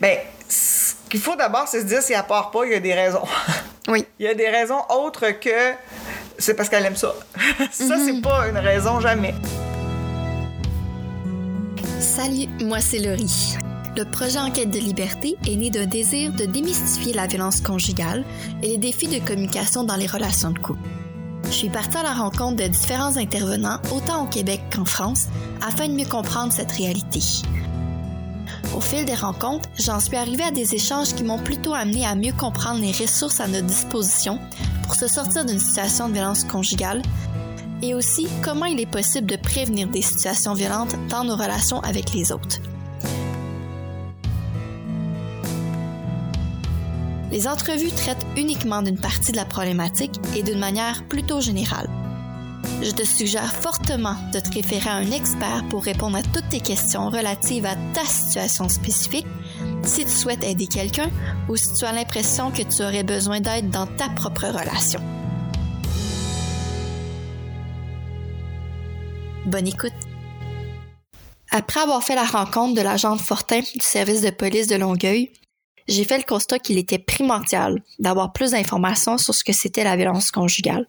Ben, ce qu'il faut d'abord, c'est se dire si elle part pas, il y a des raisons. Oui. Il y a des raisons autres que c'est parce qu'elle aime ça. ça, c'est pas une raison jamais. Salut, moi c'est Laurie. Le projet Enquête de liberté est né d'un désir de démystifier la violence conjugale et les défis de communication dans les relations de couple. Je suis partie à la rencontre de différents intervenants, autant au Québec qu'en France, afin de mieux comprendre cette réalité. Au fil des rencontres, j'en suis arrivée à des échanges qui m'ont plutôt amené à mieux comprendre les ressources à notre disposition pour se sortir d'une situation de violence conjugale et aussi comment il est possible de prévenir des situations violentes dans nos relations avec les autres. Les entrevues traitent uniquement d'une partie de la problématique et d'une manière plutôt générale. Je te suggère fortement de te référer à un expert pour répondre à toutes tes questions relatives à ta situation spécifique, si tu souhaites aider quelqu'un ou si tu as l'impression que tu aurais besoin d'aide dans ta propre relation. Bonne écoute. Après avoir fait la rencontre de l'agent Fortin du service de police de Longueuil, j'ai fait le constat qu'il était primordial d'avoir plus d'informations sur ce que c'était la violence conjugale.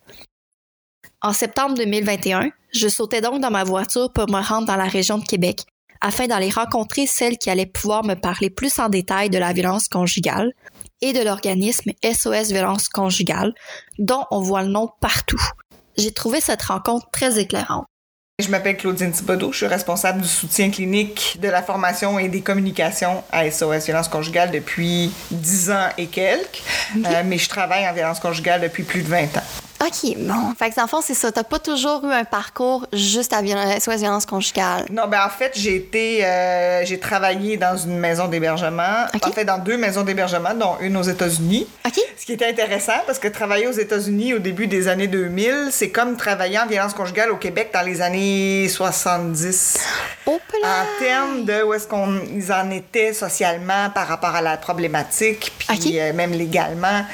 En septembre 2021, je sautais donc dans ma voiture pour me rendre dans la région de Québec afin d'aller rencontrer celles qui allaient pouvoir me parler plus en détail de la violence conjugale et de l'organisme SOS Violence Conjugale, dont on voit le nom partout. J'ai trouvé cette rencontre très éclairante. Je m'appelle Claudine Thibodeau, je suis responsable du soutien clinique, de la formation et des communications à SOS Violence Conjugale depuis 10 ans et quelques, euh, mais je travaille en violence conjugale depuis plus de 20 ans. OK, bon. Fait que, dans le fond, c'est ça. T'as pas toujours eu un parcours juste à violence, soit violence conjugale. Non, ben en fait, j'ai été, euh, j'ai travaillé dans une maison d'hébergement. En fait, dans deux maisons d'hébergement, dont une aux États-Unis. OK? Ce qui était intéressant, parce que travailler aux États-Unis au début des années 2000, c'est comme travailler en violence conjugale au Québec dans les années 70. Oh, En termes de où est-ce qu'on ils en étaient socialement par rapport à la problématique, puis euh, même légalement.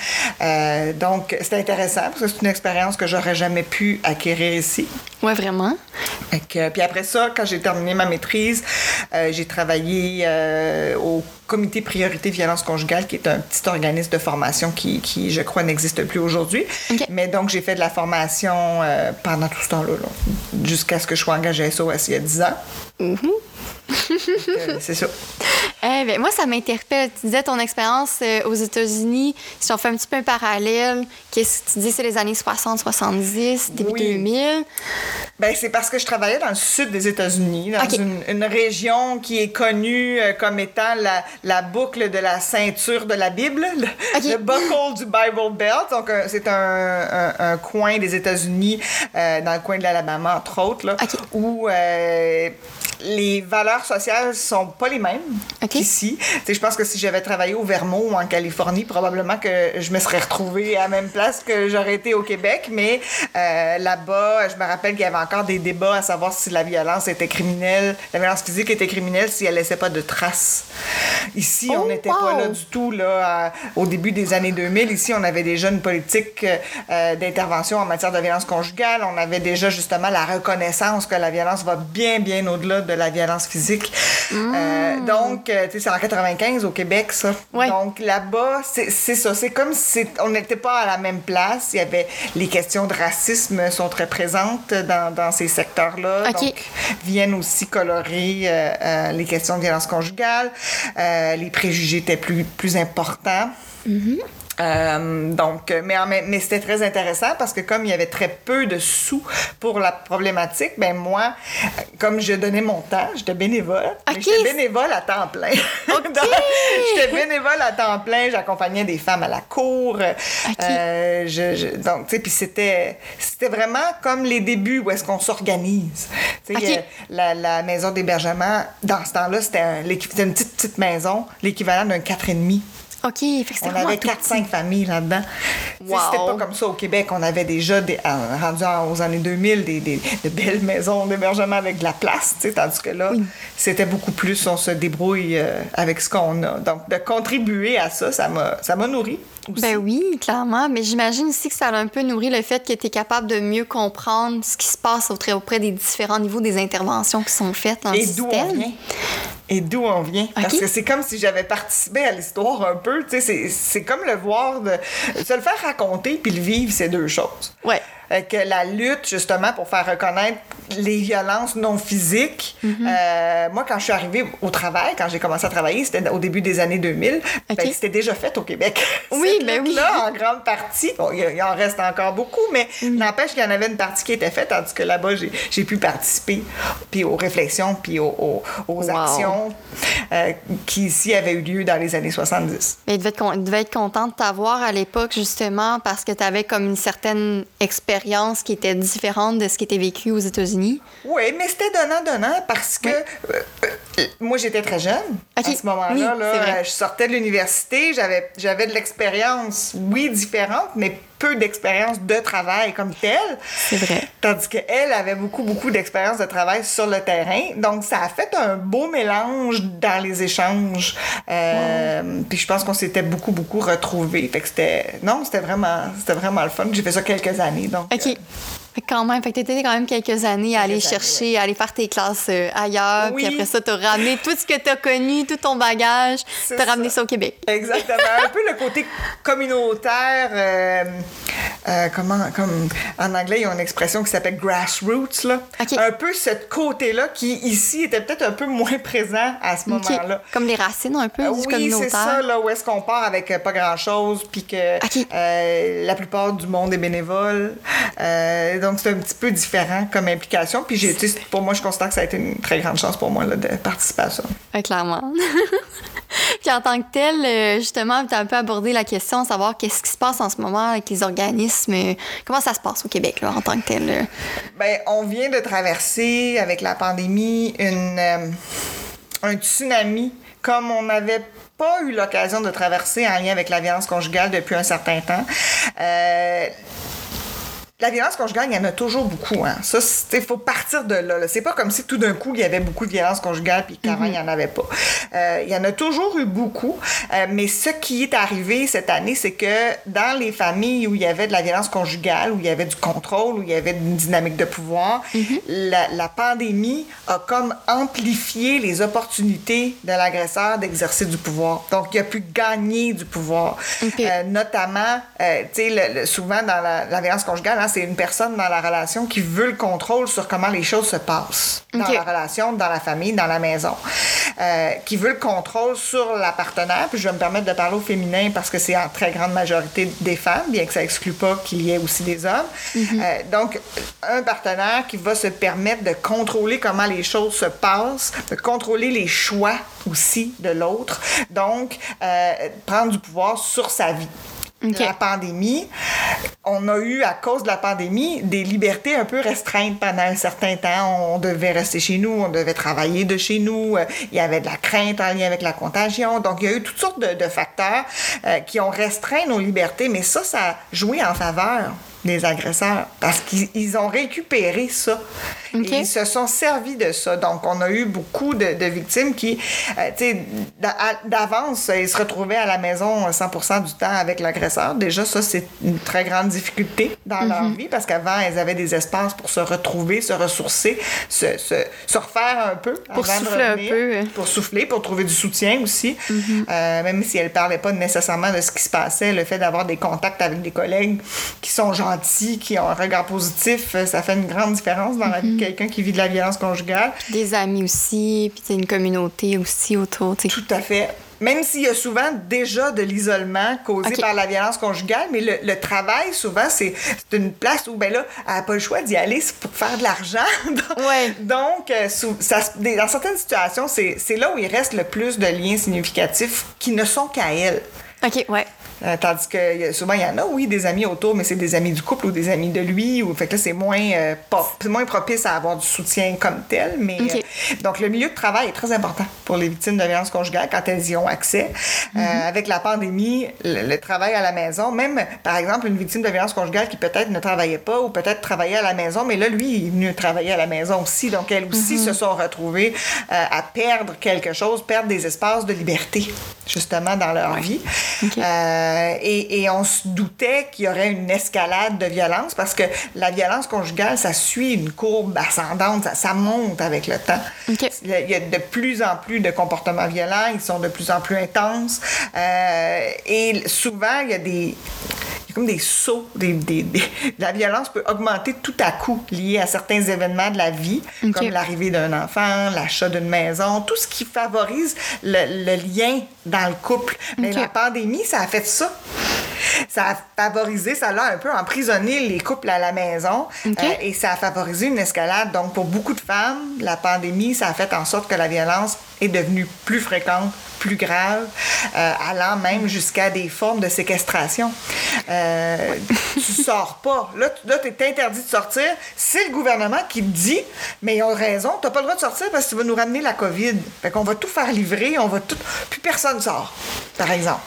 Euh, donc, c'était intéressant parce que c'est une expérience que j'aurais jamais pu acquérir ici. Ouais, vraiment. Que- puis après ça, quand j'ai terminé ma maîtrise, euh, j'ai travaillé euh, au Comité Priorité Violence Conjugale, qui est un petit organisme de formation qui, qui je crois, n'existe plus aujourd'hui. Mais donc, j'ai fait de la formation euh, pendant tout ce temps-là, là, jusqu'à ce que je sois engagée à SOS il y a 10 ans. Euh, c'est ça. Eh ben, moi, ça m'interpelle. Tu disais ton expérience euh, aux États-Unis. Si on fait un petit peu un parallèle, qu'est-ce que tu dis, c'est les années 60, 70, début Oui. 2000. Ben, c'est parce que je travaillais dans le sud des États-Unis, dans une, une région qui est connue euh, comme étant la, la boucle de la ceinture de la Bible, le, buckle du Bible Belt. Donc, euh, c'est un, un- un coin des États-Unis, dans le coin de l'Alabama, entre autres, là, où les valeurs sociales sont pas les mêmes OK. qu'ici. Je pense que si j'avais travaillé au Vermont ou en Californie, probablement que je me serais retrouvée à la même place que j'aurais été au Québec. Mais euh, là-bas, je me rappelle qu'il y avait encore des débats à savoir si la violence était criminelle, la violence physique était criminelle si elle laissait pas de traces. Ici, on Oh, n'était wow. pas là du tout là, à- au début des années 2000. Ici, on avait déjà une politique euh, d'intervention en matière de violence conjugale. On avait déjà justement la reconnaissance que la violence va bien, bien au-delà de la violence physique. Euh, donc, euh, tu sais, c'est en 95 au Québec, ça. Ouais. Donc, là-bas, c'est ça. C'est comme si on n'était pas à la même place. Il y avait les questions de racisme sont très présentes dans, dans ces secteurs-là. OK. Donc, viennent aussi colorer euh, euh, les questions de violence conjugale. Les préjugés étaient plus, plus importants. Euh, donc, euh, mais, mais c'était très intéressant parce que comme il y avait très peu de sous pour la problématique, ben moi, euh, comme je donnais mon temps, j'étais bénévole. Mais Ok. j'étais bénévole à temps plein. Donc, j'étais bénévole à temps plein. J'accompagnais des femmes à la cour. Euh, je- je- donc, tu sais, puis c'était, c'était vraiment comme les débuts où est-ce qu'on s'organise. Tu sais, la, la maison d'hébergement, dans ce temps-là, c'était, un- une petite, petite maison, l'équivalent d'un 4,5. OK, fait que c'était On avait tout 4-5 familles là-dedans. Sais, C'était Wow. pas comme ça au Québec. On avait déjà, des, en- rendu en- aux années 2000, des, des- de belles maisons d'hébergement avec de la place. tu sais, Tandis que là, c'était beaucoup plus, on se débrouille euh, avec ce qu'on a. Donc, de contribuer à ça, ça m'a ça m'a nourri. aussi. Ben oui, clairement. Mais j'imagine aussi que ça a un peu nourri le fait que tu es capable de mieux comprendre ce qui se passe auprès, auprès des différents niveaux des interventions qui sont faites dans le Et d'où on système. Et d'où on vient. Parce que c'est comme si j'avais participé à l'histoire un peu. Tu sais, c'est comme le voir, de, se le faire raconter puis le vivre, c'est deux choses. Ouais. Euh, que la lutte, justement, pour faire reconnaître les violences non physiques. Mhm. euh, moi, quand je suis arrivée au travail, quand j'ai commencé à travailler, c'était au début des années 2000, ben, c'était déjà fait au Québec. Oui, mais ben oui. là, en grande partie. Bon, il en reste encore beaucoup, mais n'empêche qu'il y en avait une partie qui était faite, tandis que là-bas, j'ai pu participer puis aux réflexions, puis aux, aux, actions euh, qui ici avaient eu lieu dans les années 70. Mais il devait être, devait être content de t'avoir à l'époque, justement, parce que tu avais comme une certaine expérience qui était différente de ce qui était vécu aux États-Unis? Oui, mais c'était donnant-donnant parce que euh, euh, moi, j'étais très jeune à ce moment-là. là, je sortais de l'université, j'avais, j'avais de l'expérience, oui, différente, mais peu d'expérience de travail comme telle. C'est vrai. Tandis qu'elle avait beaucoup, beaucoup d'expérience de travail sur le terrain. Donc, ça a fait un beau mélange dans les échanges. Euh, puis je pense qu'on s'était beaucoup, beaucoup retrouvés. Fait que c'était... Non, c'était vraiment, c'était vraiment le fun. J'ai fait ça quelques années, donc... OK. Euh, quand même, fait que t'étais quand même quelques années à aller chercher, à aller faire tes classes euh, ailleurs, puis après ça, t'as ramené tout ce que t'as connu, tout ton bagage, t'as ramené ça au Québec. Exactement. un peu le côté communautaire, euh, euh, comment, comme en anglais, ils ont une expression qui s'appelle grassroots, là. Un peu ce côté-là qui, ici, était peut-être un peu moins présent à ce moment-là. Comme les racines, un peu, du oui, c'est ça, là, où est-ce qu'on part avec pas grand-chose, puis que la plupart du monde est bénévole donc c'est un petit peu différent comme implication. Puis j'ai, pour moi, je constate que ça a été une très grande chance pour moi là, de participer à ça. clairement. Puis en tant que tel, euh, justement, tu as un peu abordé la question de savoir qu'est-ce qui se passe en ce moment avec les organismes. Comment ça se passe au Québec là, en tant que tel? Bien, on vient de traverser avec la pandémie une, euh, un tsunami comme on n'avait pas eu l'occasion de traverser en lien avec la violence conjugale depuis un certain temps. Euh, la violence conjugale, il y en a toujours beaucoup. Hein. Ça, il faut partir de là. C'est pas comme si tout d'un coup, il y avait beaucoup de violence conjugale puis qu'avant, il n'y en avait pas. Euh, il y en a toujours eu beaucoup. Euh, mais ce qui est arrivé cette année, c'est que dans les familles où il y avait de la violence conjugale, où il y avait du contrôle, où il y avait une dynamique de pouvoir, mhm. la, pandémie a comme amplifié les opportunités de l'agresseur d'exercer du pouvoir. Donc, il a pu gagner du pouvoir. Euh, notamment, tu sais, souvent dans la, la violence conjugale, hein, c'est une personne dans la relation qui veut le contrôle sur comment les choses se passent dans la relation, dans la famille, dans la maison. Euh, qui veut le contrôle sur la partenaire. Puis je vais me permettre de parler au féminin parce que c'est en très grande majorité des femmes, bien que ça exclut pas qu'il y ait aussi des hommes. Mhm. Euh, donc, un partenaire qui va se permettre de contrôler comment les choses se passent, de contrôler les choix aussi de l'autre. Donc, euh, prendre du pouvoir sur sa vie la pandémie, on a eu, à cause de la pandémie, des libertés un peu restreintes pendant un certain temps. On devait rester chez nous, on devait travailler de chez nous, euh, il y avait de la crainte en lien avec la contagion. Donc, il y a eu toutes sortes de, facteurs euh, qui ont restreint nos libertés, mais ça, ça a joué en faveur des agresseurs parce qu'ils ont récupéré ça. ils se sont servis de ça. Donc, on a eu beaucoup de, victimes qui, euh, tu sais, d'avance, ils se retrouvaient à la maison 100 du temps avec l'agresseur. Déjà, ça, c'est une très grande difficulté dans leur mhm. vie parce qu'avant, elles avaient des espaces pour se retrouver, se ressourcer, se, se, refaire un peu. Pour souffler un peu. Pour souffler, pour trouver du soutien aussi. Mhm. Euh, même si elles ne parlaient pas nécessairement de ce qui se passait, le fait d'avoir des contacts avec des collègues qui sont genre qui ont un regard positif, euh, ça fait une grande différence dans la vie de mhm. quelqu'un qui vit de la violence conjugale. Des amis aussi, puis une communauté aussi autour. Tout à fait. Même s'il y a souvent déjà de l'isolement causé par la violence conjugale, mais le, travail, souvent, c'est une place où, ben là, elle n'a pas le choix d'y aller pour faire de l'argent. ouais. Donc, euh, ça, dans certaines situations, c'est là où il reste le plus de liens significatifs qui ne sont qu'à elle. OK, ouais. Euh, tandis que souvent, il y en a, oui, des amis autour, mais c'est des amis du couple ou des amis de lui. Ou, fait que là, c'est moins, euh, moins propice à avoir du soutien comme tel. Mais, euh, donc, le milieu de travail est très important pour les victimes de violence conjugale quand elles y ont accès. Mm-hmm. avec la pandémie, le, travail à la maison, même, par exemple, une victime de violence conjugale qui peut-être ne travaillait pas ou peut-être travaillait à la maison, mais là, lui, il est venu travailler à la maison aussi. Donc, elles aussi mm-hmm. se sont retrouvées à perdre quelque chose, perdre des espaces de liberté, justement, dans leur vie. Euh, et, et, on se doutait qu'il y aurait une escalade de violence parce que la violence conjugale, ça suit une courbe ascendante, ça, ça monte avec le temps. Il y a de plus en plus de comportements violents, ils sont de plus en plus intenses. Euh, et souvent, il y a des comme des sauts. Des, des, la violence peut augmenter tout à coup lié à certains événements de la vie, comme l'arrivée d'un enfant, l'achat d'une maison, tout ce qui favorise le, le lien dans le couple. Mais la pandémie, ça a fait ça. Ça a favorisé, ça l'a un peu emprisonné les couples à la maison euh, et ça a favorisé une escalade. Donc, pour beaucoup de femmes, la pandémie, ça a fait en sorte que la violence est devenue plus fréquente, plus grave, euh, allant même jusqu'à des formes de séquestration. Euh, tu sors pas. Là, tu es interdit de sortir. C'est le gouvernement qui te dit, mais ils ont raison, tu n'as pas le droit de sortir parce que tu vas nous ramener la COVID. Fait qu'on va tout faire livrer, on va tout. Plus personne sort, par exemple.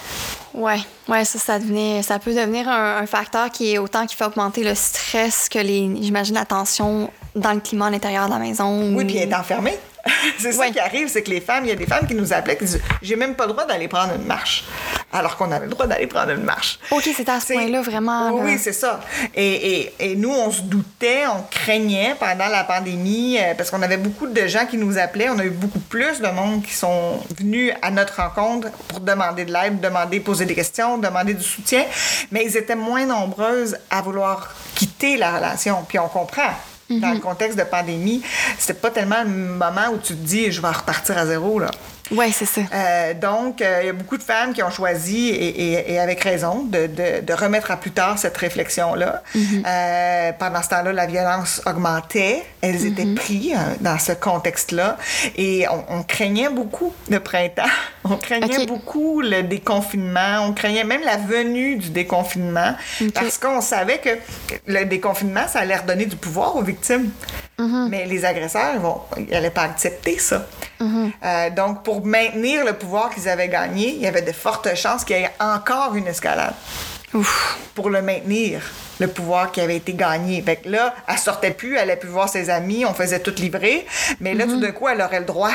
Ouais, ouais, ça, ça, devenait, ça peut devenir un, facteur qui est autant qui fait augmenter le stress que les, j'imagine, la tension dans le climat à l'intérieur de la maison. Oui, puis être enfermé. c'est ça qui arrive, c'est que les femmes, il y a des femmes qui nous appelaient qui disent J'ai même pas le droit d'aller prendre une marche. Alors qu'on avait le droit d'aller prendre une marche. OK, c'est à ce point-là, vraiment. Oui, c'est ça. Et, et, et, nous, on se doutait, on craignait pendant la pandémie, euh, parce qu'on avait beaucoup de gens qui nous appelaient. On a eu beaucoup plus de monde qui sont venus à notre rencontre pour demander de l'aide, demander, poser des questions, demander du soutien. Mais ils étaient moins nombreuses à vouloir quitter la relation. Puis on comprend. Dans le mhm. contexte de pandémie, c'était pas tellement le moment où tu te dis je vais repartir à zéro. Là. Oui, c'est ça. Euh, donc, euh, il y a beaucoup de femmes qui ont choisi, et, et, avec raison, de, de, de, remettre à plus tard cette réflexion-là. Mhm. euh, pendant ce temps-là, la violence augmentait. Elles mhm. étaient prises euh, dans ce contexte-là. Et on, on, craignait beaucoup le printemps. On craignait beaucoup le déconfinement. On craignait même la venue du déconfinement. Parce qu'on savait que le déconfinement, ça allait redonner du pouvoir aux victimes. Mhm. Mais les agresseurs, ils n'allaient pas accepter ça. Euh, donc, pour maintenir le pouvoir qu'ils avaient gagné, il y avait de fortes chances qu'il y ait encore une escalade. Pour le maintenir, le pouvoir qui avait été gagné. Fait que là, elle sortait plus, elle allait plus voir ses amis, on faisait tout livrer. Mais là, tout mhm. d'un coup, elle aurait le droit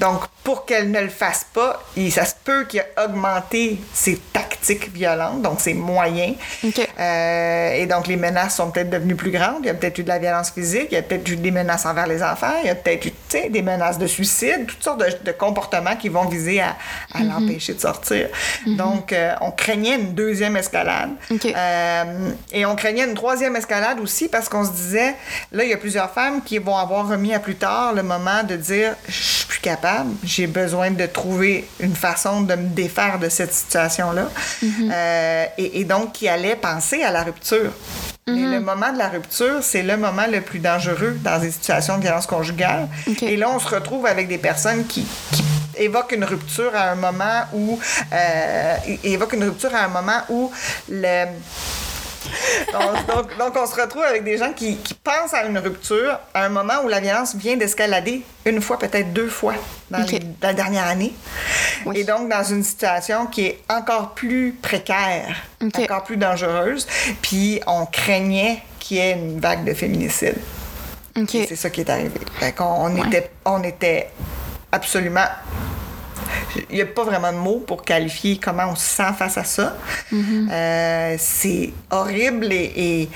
donc, pour qu'elle ne le fasse pas, ça se peut qu'il ait augmenté ses tactiques violentes, donc ses moyens. Euh, et donc, les menaces sont peut-être devenues plus grandes. Il y a peut-être eu de la violence physique, il y a peut-être eu des menaces envers les enfants, il y a peut-être eu des menaces de suicide, toutes sortes de, comportements qui vont viser à, mhm. l'empêcher de sortir. Mhm. Donc, euh, on craignait une deuxième escalade. Euh, et on craignait une troisième escalade aussi parce qu'on se disait, là, il y a plusieurs femmes qui vont avoir remis à plus tard le moment de dire, je suis plus capable j'ai besoin de trouver une façon de me défaire de cette situation-là. Mhm. Euh, et, donc, qui allait penser à la rupture. Mais mhm. le moment de la rupture, c'est le moment le plus dangereux dans des situations de violence conjugale. Et là, on se retrouve avec des personnes qui, évoquent une rupture à un moment où euh, évoquent une rupture à un moment où le donc, donc, on se retrouve avec des gens qui, qui, pensent à une rupture à un moment où la violence vient d'escalader une fois, peut-être deux fois dans la dernière année. Et donc, dans une situation qui est encore plus précaire, encore plus dangereuse. Puis, on craignait qu'il y ait une vague de féminicide. C'est ça qui est arrivé. on, était, on était absolument il n'y a pas vraiment de mots pour qualifier comment on se sent face à ça. Mm-hmm. Euh, c'est horrible et,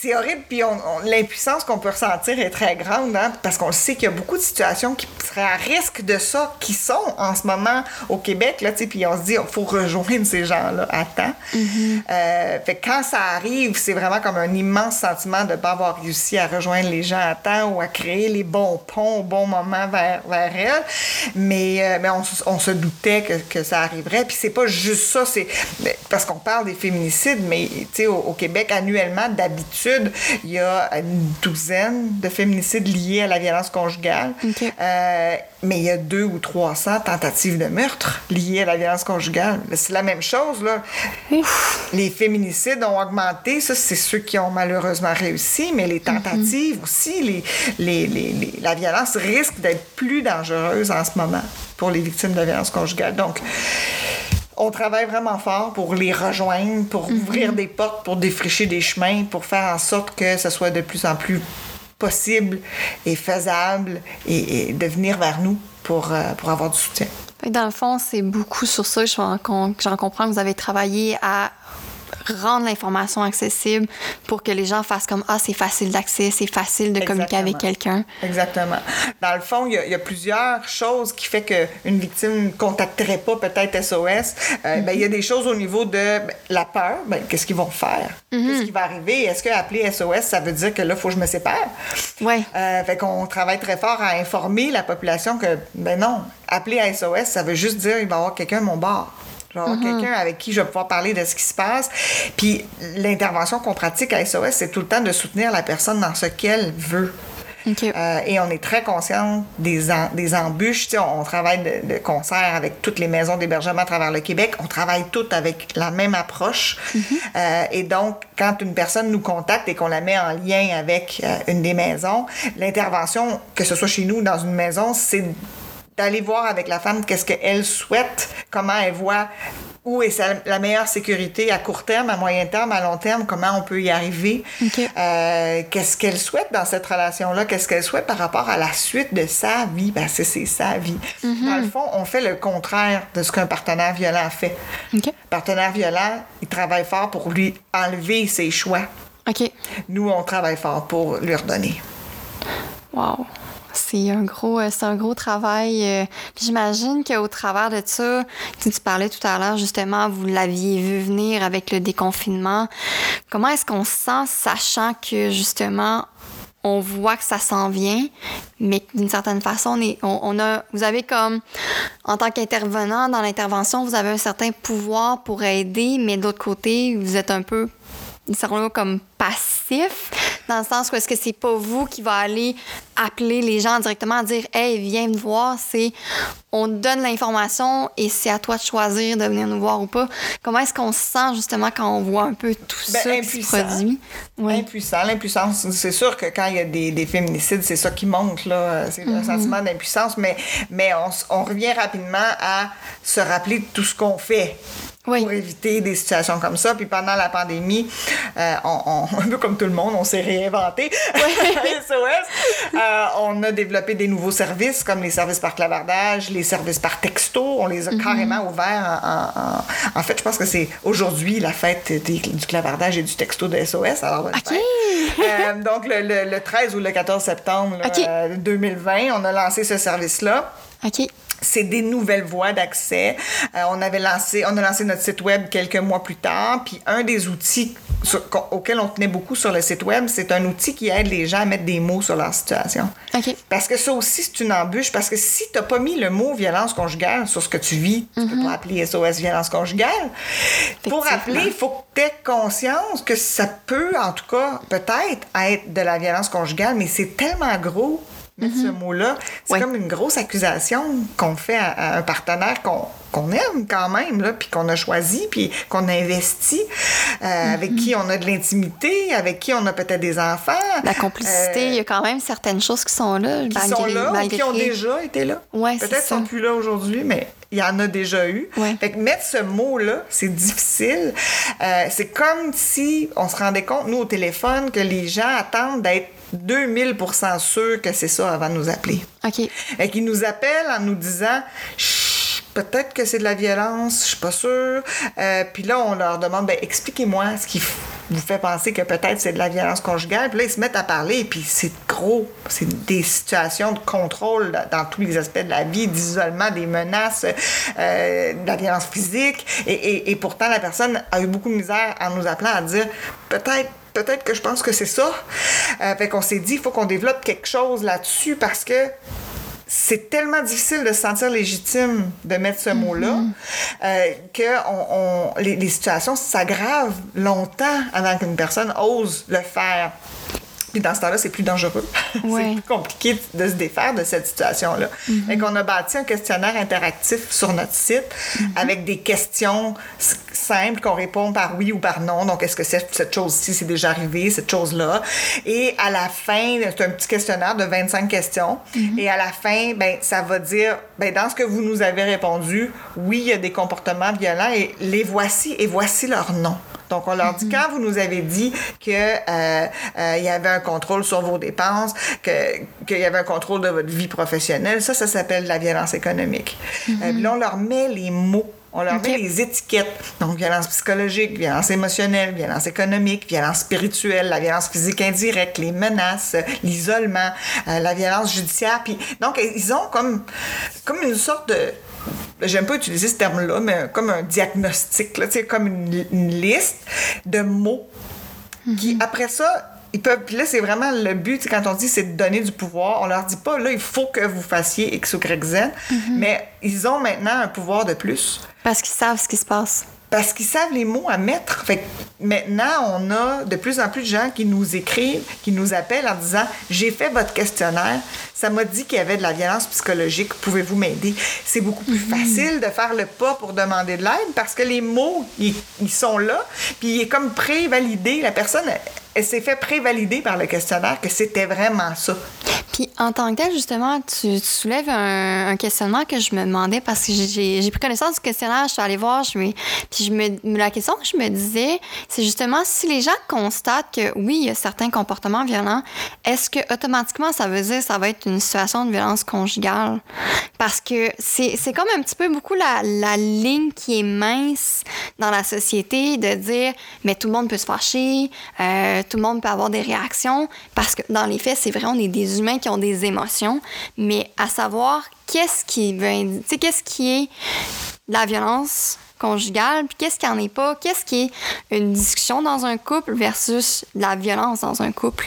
c'est horrible, puis l'impuissance qu'on peut ressentir est très grande, hein, parce qu'on sait qu'il y a beaucoup de situations qui seraient à risque de ça, qui sont en ce moment au Québec, là, puis on se dit, il faut rejoindre ces gens-là à temps. Mm-hmm. Euh, fait quand ça arrive, c'est vraiment comme un immense sentiment de ne pas avoir réussi à rejoindre les gens à temps ou à créer les bons ponts au bon moment vers, vers elles. Mais, euh, mais on, on, se doutait que, que ça arriverait. Puis c'est pas juste ça, c'est parce qu'on parle des féminicides, mais au, au Québec, annuellement, d'habitude, il y a une douzaine de féminicides liés à la violence conjugale. Euh, mais il y a deux ou 300 tentatives de meurtre liées à la violence conjugale. C'est la même chose, là. Les féminicides ont augmenté. Ça, c'est ceux qui ont malheureusement réussi, mais les tentatives mhm. aussi, les, les, la violence risque d'être plus dangereuse en ce moment pour les victimes de la violence conjugale. Donc, on travaille vraiment fort pour les rejoindre, pour mhm. ouvrir des portes, pour défricher des chemins, pour faire en sorte que ce soit de plus en plus possible et faisable et, de venir vers nous pour, euh, pour avoir du soutien. Dans le fond, c'est beaucoup sur ça. J'en comprends que vous avez travaillé à rendre l'information accessible pour que les gens fassent comme Ah, c'est facile d'accès, c'est facile de communiquer avec quelqu'un. Exactement. Dans le fond, il y, a, plusieurs choses qui fait qu'une victime ne contacterait pas peut-être SOS. Euh, ben, il y a des choses au niveau de ben, la peur. Ben, qu'est-ce qu'ils vont faire? Mhm. Qu'est-ce qui va arriver? Est-ce qu'appeler SOS, ça veut dire que là, il faut que je me sépare? Oui. Euh, fait qu'on travaille très fort à informer la population que, ben non, appeler à SOS, ça veut juste dire qu'il va y avoir quelqu'un à mon bord. Genre mhm. quelqu'un avec qui je vais pouvoir parler de ce qui se passe. Puis l'intervention qu'on pratique à SOS, c'est tout le temps de soutenir la personne dans ce qu'elle veut. Euh, et on est très conscient des, des embûches. on, on travaille de, concert avec toutes les maisons d'hébergement à travers le Québec. On travaille toutes avec la même approche. Mhm. Euh, et donc, quand une personne nous contacte et qu'on la met en lien avec euh, une des maisons, l'intervention, que ce soit chez nous ou dans une maison, c'est d'aller voir avec la femme qu'est-ce qu'elle souhaite, comment elle voit où est la meilleure sécurité à court terme, à moyen terme, à long terme, comment on peut y arriver, euh, qu'est-ce qu'elle souhaite dans cette relation-là, qu'est-ce qu'elle souhaite par rapport à la suite de sa vie, parce que c'est sa vie. Mm-hmm. Dans le fond, on fait le contraire de ce qu'un partenaire violent fait. Partenaire violent, il travaille fort pour lui enlever ses choix. Nous, on travaille fort pour lui redonner. Wow. C'est un gros, euh, c'est un gros travail. Euh, j'imagine qu'au travers de ça, tu, parlais tout à l'heure justement, vous l'aviez vu venir avec le déconfinement. Comment est-ce qu'on se sent, sachant que justement on voit que ça s'en vient, mais d'une certaine façon, on, on, a, vous avez comme, en tant qu'intervenant dans l'intervention, vous avez un certain pouvoir pour aider, mais d'autre côté, vous êtes un peu seront comme passif, dans le sens où est-ce que c'est pas vous qui va aller appeler les gens directement à dire Hey, viens me voir, c'est on donne l'information et c'est à toi de choisir de venir nous voir ou pas. Comment est-ce qu'on se sent justement quand on voit un peu tout ben, ça qui se produit? Impuissant. L'impuissance, c'est sûr que quand il y a des, des féminicides, c'est ça qui monte, là. C'est un mm-hmm. sentiment d'impuissance, mais, mais on, on revient rapidement à se rappeler de tout ce qu'on fait pour éviter des situations comme ça. Puis pendant la pandémie, euh, on, un peu comme tout le monde, on s'est réinventé. SOS. Euh, on a développé des nouveaux services comme les services par clavardage, les services par texto. On les a mhm. carrément ouverts. En, en, fait, je pense que c'est aujourd'hui la fête du clavardage et du texto de SOS. Alors, euh, donc, le, 13 ou le 14 septembre 2020, on a lancé ce service-là. OK c'est des nouvelles voies d'accès. Euh, on avait lancé, on a lancé notre site web quelques mois plus tard, puis un des outils auquel on tenait beaucoup sur le site web, c'est un outil qui aide les gens à mettre des mots sur leur situation. Parce que ça aussi, c'est une embûche, parce que si tu n'as pas mis le mot violence conjugale sur ce que tu vis, tu peux mhm. pas appeler SOS violence conjugale. Pour appeler, il faut que tu aies conscience que ça peut, en tout cas, peut-être être de la violence conjugale, mais c'est tellement gros ce mhm. mot-là. C'est comme une grosse accusation qu'on fait à, un partenaire qu'on aime quand même, là, puis qu'on a choisi, puis qu'on a investi, euh, avec qui on a de l'intimité, avec qui on a peut-être des enfants. La complicité, il y a quand même certaines choses qui sont là. Qui sont là, ou qui ont déjà été là. Ouais, peut-être sont plus là aujourd'hui, mais il y en a déjà eu. Fait que mettre ce mot-là, c'est difficile. Euh, c'est comme si on se rendait compte, nous, au téléphone, que les gens attendent d'être 2000 sûr que c'est ça avant de nous appeler. OK. Et qu'ils nous appellent en nous disant peut-être que c'est de la violence, je suis pas sûre. Euh, puis là, on leur demande ben, expliquez-moi ce qui vous fait penser que peut-être c'est de la violence conjugale. Puis là, ils se mettent à parler, puis c'est gros. C'est des situations de contrôle dans tous les aspects de la vie, d'isolement, des menaces, euh, de la violence physique. Et, et pourtant, la personne a eu beaucoup de misère en nous appelant à dire peut-être peut-être que je pense que c'est ça. Euh, fait qu'on s'est dit, il faut qu'on développe quelque chose là-dessus parce que c'est tellement difficile de se sentir légitime de mettre ce mot-là mm-hmm. euh, que on, les, les, situations s'aggravent longtemps avant qu'une personne ose le faire. Puis dans ce temps-là, c'est plus dangereux. c'est plus compliqué de se défaire de cette situation-là. Et qu'on a bâti un questionnaire interactif sur notre site avec des questions simples qu'on répond par oui ou par non. Donc, est-ce que cette chose-ci, c'est déjà arrivé, cette chose-là? Et à la fin, c'est un petit questionnaire de 25 questions. Et à la fin, ben, ça va dire, ben, dans ce que vous nous avez répondu, oui, il y a des comportements violents et les voici et voici leur nom. Donc, on leur dit, quand vous nous avez dit qu'il euh, euh, y avait un contrôle sur vos dépenses, qu'il y avait un contrôle de votre vie professionnelle, ça, ça s'appelle la violence économique. Euh, là, on leur met les mots on leur met les étiquettes. Donc, violence psychologique, violence émotionnelle, violence économique, violence spirituelle, la violence physique indirecte, les menaces, l'isolement, la violence judiciaire. Puis, donc, ils ont comme, comme une sorte de j'aime pas utiliser ce terme-là, mais comme un diagnostic, là, comme une, liste de mots qui, mhm. après ça, ils peuvent. Puis là, c'est vraiment le but, quand on dit c'est de donner du pouvoir, on leur dit pas, là, il faut que vous fassiez X, Y, Z, mhm. mais ils ont maintenant un pouvoir de plus. Parce qu'ils savent ce qui se passe parce qu'ils savent les mots à mettre. Fait maintenant, on a de plus en plus de gens qui nous écrivent, qui nous appellent en disant J'ai fait votre questionnaire, ça m'a dit qu'il y avait de la violence psychologique, pouvez-vous m'aider? C'est beaucoup plus mhm. facile de faire le pas pour demander de l'aide parce que les mots, ils, sont là, puis il est comme pré-validé. La personne, elle s'est fait prévalider par le questionnaire que c'était vraiment ça. Puis en tant que tel, justement, tu, soulèves un, questionnement que je me demandais parce que j'ai pris connaissance du questionnaire, je suis allée voir, je me, puis je me, la question que je me disais, c'est justement si les gens constatent que oui, il y a certains comportements violents, est-ce que automatiquement ça veut dire que ça va être une situation de violence conjugale? Parce que c'est comme un petit peu beaucoup la, la ligne qui est mince dans la société de dire, mais tout le monde peut se fâcher, euh, tout le monde peut avoir des réactions parce que dans les faits, c'est vrai, on est des humains qui ont des émotions, mais à savoir qu'est-ce qui qu'est-ce qui est la violence conjugale, puis qu'est-ce qui en est pas, qu'est-ce qui est une discussion dans un couple versus la violence dans un couple?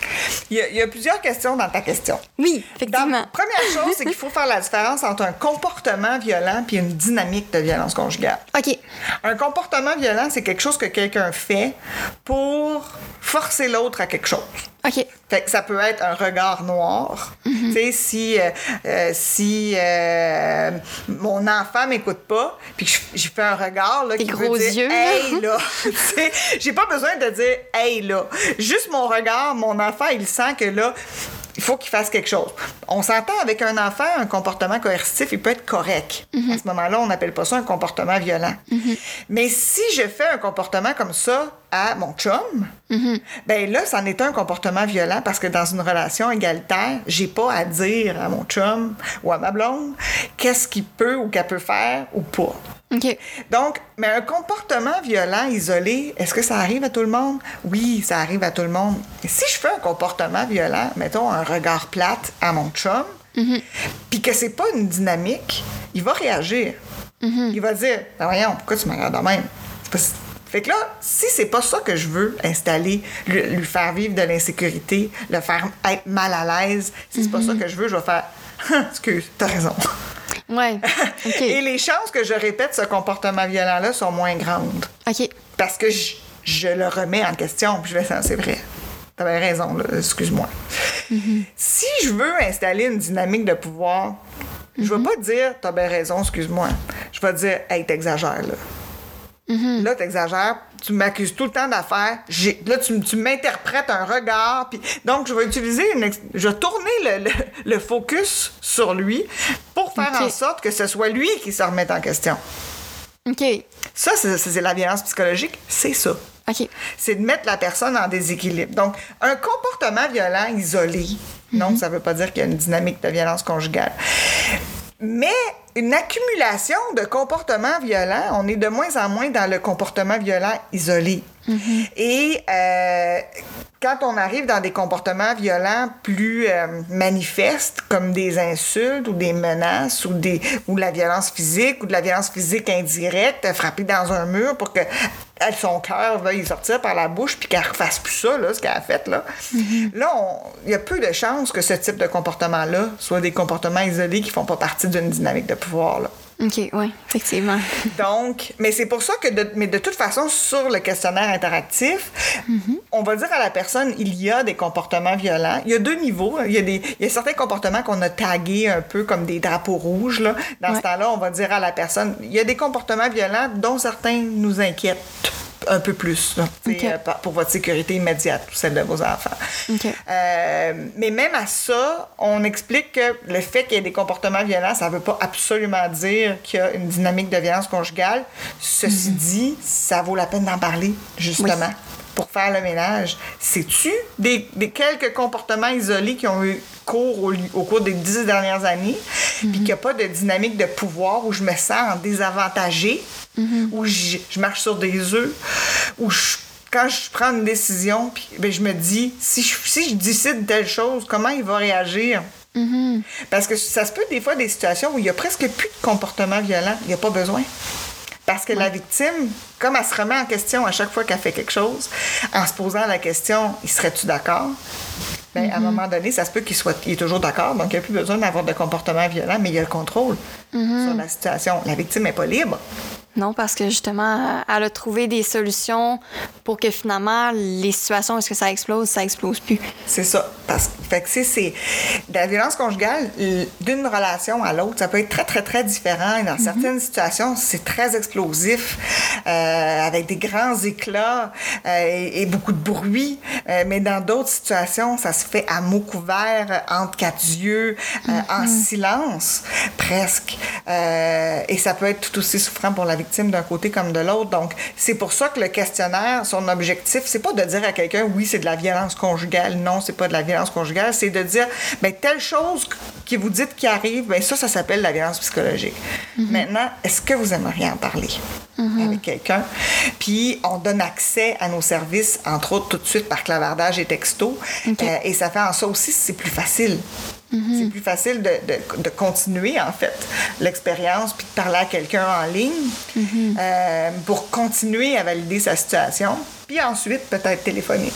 Il y a, plusieurs questions dans ta question. Oui, effectivement. Première chose, c'est qu'il faut faire la différence entre un comportement violent puis une dynamique de violence conjugale. OK. Un comportement violent, c'est quelque chose que quelqu'un fait pour forcer l'autre à quelque chose. OK. Fait que ça peut être un regard noir. Mhm. Tu sais, si, euh, euh, si euh, mon enfant m'écoute pas, puis que j'ai fait un regard là, qui gros veut dire, yeux. Hey là! j'ai pas besoin de dire hey là. Juste mon regard, mon enfant, il sent que là, il faut qu'il fasse quelque chose. On s'entend avec un enfant, un comportement coercitif, il peut être correct. Mhm. À ce moment-là, on n'appelle pas ça un comportement violent. Mhm. Mais si je fais un comportement comme ça à mon chum, mm ben là, c'en est un comportement violent parce que dans une relation égalitaire, j'ai pas à dire à mon chum ou à ma blonde qu'est-ce qu'il peut ou qu'elle peut faire ou pas. Donc, mais un comportement violent isolé, est-ce que ça arrive à tout le monde? Oui, ça arrive à tout le monde. Et si je fais un comportement violent, mettons un regard plate à mon chum, mhm. puis que c'est pas une dynamique, il va réagir. Mhm. Il va dire ben Voyons, pourquoi tu me regardes de même? Fait que là, si c'est pas ça que je veux installer, lui, faire vivre de l'insécurité, le faire être mal à l'aise, si c'est pas ça mhm. que je veux, je vais faire Excuse, t'as raison. Ouais. Et les chances que je répète ce comportement violent-là sont moins grandes. OK. Parce que je, le remets en question, puis je vais c'est vrai. T'avais raison, excuse-moi. Mm-hmm. Si je veux installer une dynamique de pouvoir, je vais mm-hmm. pas dire t'as bien raison, excuse-moi. Je vais dire hey, t'exagères là. Mm-hmm. Là, t'exagères, tu m'accuses tout le temps d'affaires. Là, tu, tu m'interprètes un regard. Puis, donc, je vais utiliser une. Je vais tourner le, le, focus sur lui pour faire en sorte que ce soit lui qui se remette en question. OK. Ça, c'est la violence psychologique, c'est ça. OK. C'est de mettre la personne en déséquilibre. Donc, un comportement violent isolé, non, mm-hmm. ça ne veut pas dire qu'il y a une dynamique de violence conjugale. Mais une accumulation de comportements violents, on est de moins en moins dans le comportement violent isolé. Mm-hmm. Et euh, quand on arrive dans des comportements violents plus euh, manifestes, comme des insultes ou des menaces ou, des, ou de la violence physique ou de la violence physique indirecte, frapper dans un mur pour que son cœur veuille sortir par la bouche puis qu'elle refasse plus ça, là, ce qu'elle a fait, là. Mm-hmm. Là, il y a peu de chances que ce type de comportement-là soit des comportements isolés qui font pas partie d'une dynamique de pouvoir, là. OK, oui, effectivement. Donc, mais c'est pour ça que, de, mais de toute façon, sur le questionnaire interactif, mm-hmm. on va dire à la personne, il y a des comportements violents. Il y a deux niveaux. Il y a, des, il y a certains comportements qu'on a tagués un peu comme des drapeaux rouges. Là. Dans ce temps-là, on va dire à la personne, il y a des comportements violents dont certains nous inquiètent un peu plus, euh, pour votre sécurité immédiate ou celle de vos enfants. Euh, mais même à ça, on explique que le fait qu'il y ait des comportements violents, ça ne veut pas absolument dire qu'il y a une dynamique de violence conjugale. Ceci mhm. dit, ça vaut la peine d'en parler, justement. Pour faire le ménage. Sais-tu des, quelques comportements isolés qui ont eu cours au, cours des dix dernières années, puis qu'il n'y a pas de dynamique de pouvoir où je me sens où je, marche sur des œufs, où quand je prends une décision, puis ben, je me dis, si je, si je décide telle chose, comment il va réagir? Parce que ça se peut des fois des situations où il y a presque plus de comportement violent, il n'y a pas besoin. Parce que la victime, comme elle se remet en question à chaque fois qu'elle fait quelque chose, en se posant la question, il serait-tu d'accord? Ben, À un mm-hmm. moment donné, ça se peut qu'il soit il est toujours d'accord, donc il n'y a plus besoin d'avoir de comportement violent, mais il y a le contrôle sur la situation. La victime n'est pas libre. Non, parce que justement, elle a trouvé des solutions pour que finalement, les situations est-ce que ça explose, ça explose plus. C'est ça. Parce fait que c'est la violence conjugale d'une relation à l'autre, ça peut être très très très différent. Et dans mhm. certaines situations, c'est très explosif, euh, avec des grands éclats euh, et, beaucoup de bruit. Euh, mais dans d'autres situations, ça se fait à mots couverts, entre quatre yeux, en mhm. silence, presque. et ça peut être tout aussi souffrant pour la d'un côté comme de l'autre. Donc, c'est pour ça que le questionnaire, son objectif, c'est pas de dire à quelqu'un, oui, c'est de la violence conjugale. Non, c'est pas de la violence conjugale. C'est de dire, ben, telle chose que vous dites qui arrive, ben, ça, ça s'appelle la violence psychologique. Mm-hmm. Maintenant, est-ce que vous aimeriez en parler mm-hmm. avec quelqu'un? Puis, on donne accès à nos services, entre autres, tout de suite par clavardage et texto. Euh, et ça fait en ça aussi, c'est plus facile. Mm-hmm. C'est plus facile de, de, de, continuer, en fait, l'expérience, puis de parler à quelqu'un en ligne mm-hmm. euh, pour continuer à valider sa situation, puis ensuite peut-être téléphoner.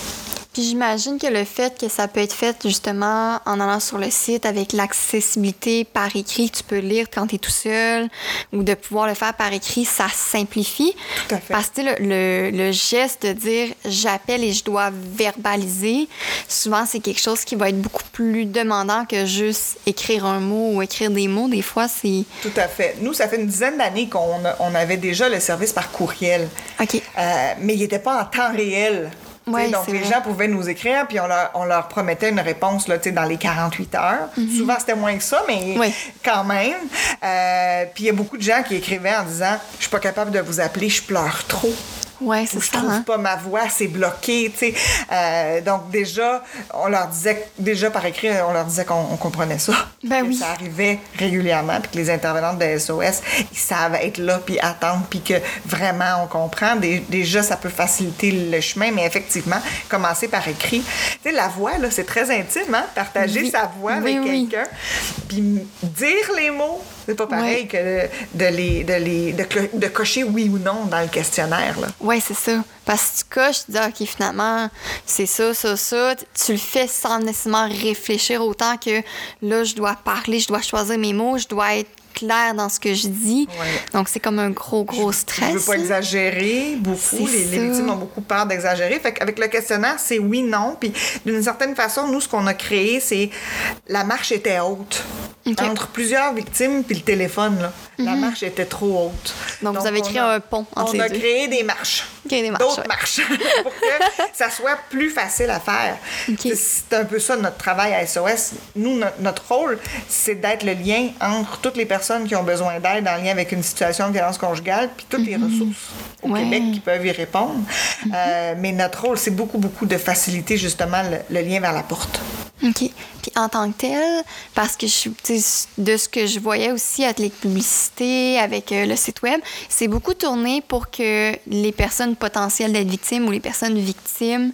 Puis j'imagine que le fait que ça peut être fait justement en allant sur le site avec l'accessibilité par écrit, tu peux lire quand tu es tout seul, ou de pouvoir le faire par écrit, ça simplifie. Tout à fait. Parce que le, le, geste de dire j'appelle et je dois verbaliser, souvent c'est quelque chose qui va être beaucoup plus demandant que juste écrire un mot ou écrire des mots. Des fois, c'est. Tout à fait. Nous, ça fait une dizaine d'années qu'on on avait déjà le service par courriel. OK. Euh, mais il n'était pas en temps réel donc, les gens pouvaient nous écrire, puis on leur, on leur promettait une réponse là, dans les 48 heures. Mhm. Souvent, c'était moins que ça, mais quand même. Euh, puis il y a beaucoup de gens qui écrivaient en disant Je suis pas capable de vous appeler, je pleure trop. Ouais, c'est ça. Je trouve hein. pas ma voix, c'est bloqué, tu sais. Euh, donc déjà, on leur disait, déjà par écrit, on leur disait qu'on comprenait ça. Ben oui. Ça arrivait régulièrement, puis que les intervenantes de SOS, ils savent être là, puis attendre, puis que vraiment on comprend. Déjà, ça peut faciliter le chemin, mais effectivement, commencer par écrit. Tu sais, la voix, là, c'est très intime, hein? Partager sa voix avec quelqu'un, puis dire les mots, c'est pas pareil que de, les, de, les, de, cocher oui ou non dans le questionnaire. Oui, c'est ça. Parce que tu coches, tu dis, OK, finalement, c'est ça, ça, ça. Tu le fais sans nécessairement réfléchir autant que là, je dois parler, je dois choisir mes mots, je dois être clair dans ce que je dis. Donc, c'est comme un gros, gros stress. Je veux pas exagérer beaucoup. Les, les, victimes ont beaucoup peur d'exagérer. Fait qu'avec le questionnaire, c'est oui, non. Puis, d'une certaine façon, nous, ce qu'on a créé, c'est la marche était haute. Entre plusieurs victimes puis le téléphone, là, la mhm. marche était trop haute. Donc, vous avez créé un pont entre les deux. On a créé des marches. D'autres marches. pour que ça soit plus facile à faire. C'est un peu ça notre travail à SOS. Nous, notre rôle, c'est d'être le lien entre toutes les personnes qui ont besoin d'aide en lien avec une situation de violence conjugale, puis toutes les mhm. ressources au Québec qui peuvent y répondre. Mhm. Euh, mais notre rôle, c'est beaucoup, beaucoup de faciliter justement le, lien vers la porte. OK. En tant que tel, parce que je, de ce que je voyais aussi avec les publicités, avec euh, le site web, c'est beaucoup tourné pour que les personnes potentielles d'être victimes ou les personnes victimes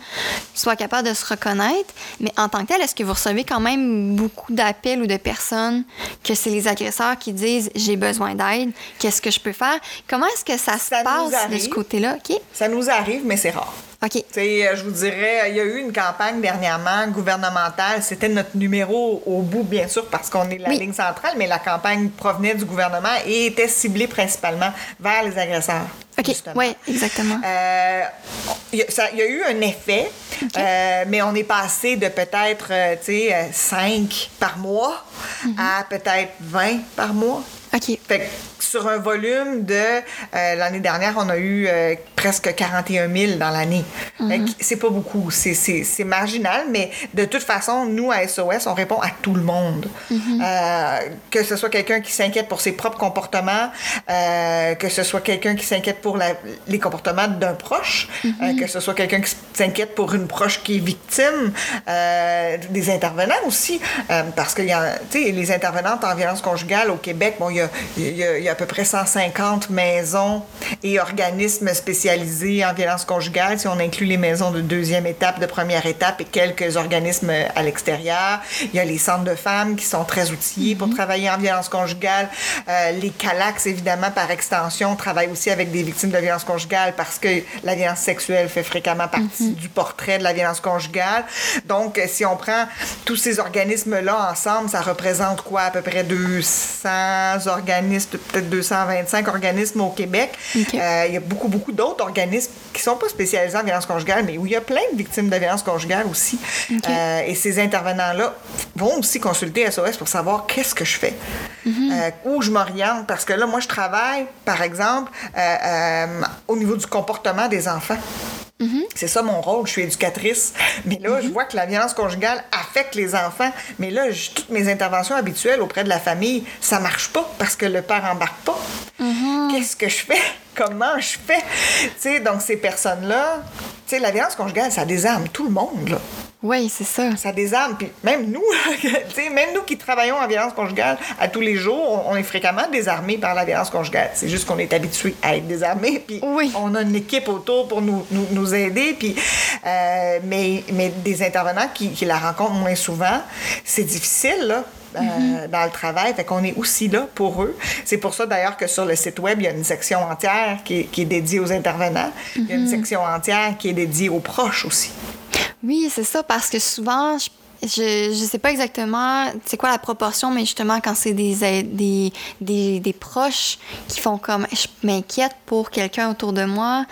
soient capables de se reconnaître. Mais en tant que tel, est-ce que vous recevez quand même beaucoup d'appels ou de personnes que c'est les agresseurs qui disent j'ai besoin d'aide, qu'est-ce que je peux faire? Comment est-ce que ça, se passe de ce côté-là? Ça nous arrive, mais c'est rare. OK. Euh, je vous dirais, il y a eu une campagne dernièrement gouvernementale. C'était notre numéro au bout, bien sûr, parce qu'on est la ligne centrale, mais la campagne provenait du gouvernement et était ciblée principalement vers les agresseurs. OK, oui, exactement. Euh, il y, a eu un effet, euh, mais on est passé de peut-être, tu sais, 5 par mois mm-hmm. à peut-être 20 par mois. OK. Fait sur un volume de l'année dernière, on a eu presque 41 000 dans l'année. Mhm. C'est pas beaucoup, c'est- marginal, mais de toute façon, nous à SOS, on répond à tout le monde. Mhm. Euh, que ce soit quelqu'un qui s'inquiète pour ses propres comportements, euh, que ce soit quelqu'un qui s'inquiète pour la- les comportements d'un proche, euh, que ce soit quelqu'un qui s'inquiète pour une proche qui est victime, des intervenants aussi, parce que y a, les intervenantes en violence conjugale au Québec, bon, il y a, y a- y a à peu près 150 maisons et organismes spécialisés en violence conjugale, si on inclut les maisons de deuxième étape, de première étape et quelques organismes à l'extérieur. Il y a les centres de femmes qui sont très outillés pour travailler en violence conjugale. Euh, les CALAX, évidemment, par extension, travaillent aussi avec des victimes de violence conjugale parce que la violence sexuelle fait fréquemment partie du portrait de la violence conjugale. Donc, euh, si on prend tous ces organismes-là ensemble, ça représente quoi? À peu près 200 organismes, peut-être 225 organismes au Québec. Euh, il y a beaucoup, beaucoup d'autres organismes qui sont pas spécialisés en violence conjugale, mais où il y a plein de victimes de violence conjugale aussi. Euh, et ces intervenants-là vont aussi consulter SOS pour savoir qu'est-ce que je fais, Euh, où je m'oriente, parce que là, moi, je travaille, par exemple, euh, au niveau du comportement des enfants. C'est ça mon rôle, je suis éducatrice. Mais là, je vois que la violence conjugale affecte les enfants. Mais là, je- toutes mes interventions habituelles auprès de la famille, ça marche pas parce que le père embarque pas. Qu'est-ce que je fais? Comment je fais? Donc ces personnes-là, la violence conjugale, ça désarme tout le monde, là. Oui, c'est ça. Ça désarme. Puis même nous, même nous qui travaillons en violence conjugale à tous les jours, on, est fréquemment désarmés par la violence conjugale. C'est juste qu'on est habitué à être désarmé. Puis Oui. on a une équipe autour pour nous, nous, nous aider. Puis, euh, mais, mais des intervenants qui, qui la rencontrent moins souvent, c'est difficile, là. Euh, dans le travail, fait qu'on est aussi là pour eux. C'est pour ça d'ailleurs que sur le site web, il y a une section entière qui est, qui est dédiée aux intervenants. Il y a une section entière qui est dédiée aux proches aussi. Oui, c'est ça, parce que souvent, je, je, je sais pas exactement c'est quoi la proportion, mais justement, quand c'est des, des, des, des proches qui font comme je m'inquiète pour quelqu'un autour de moi,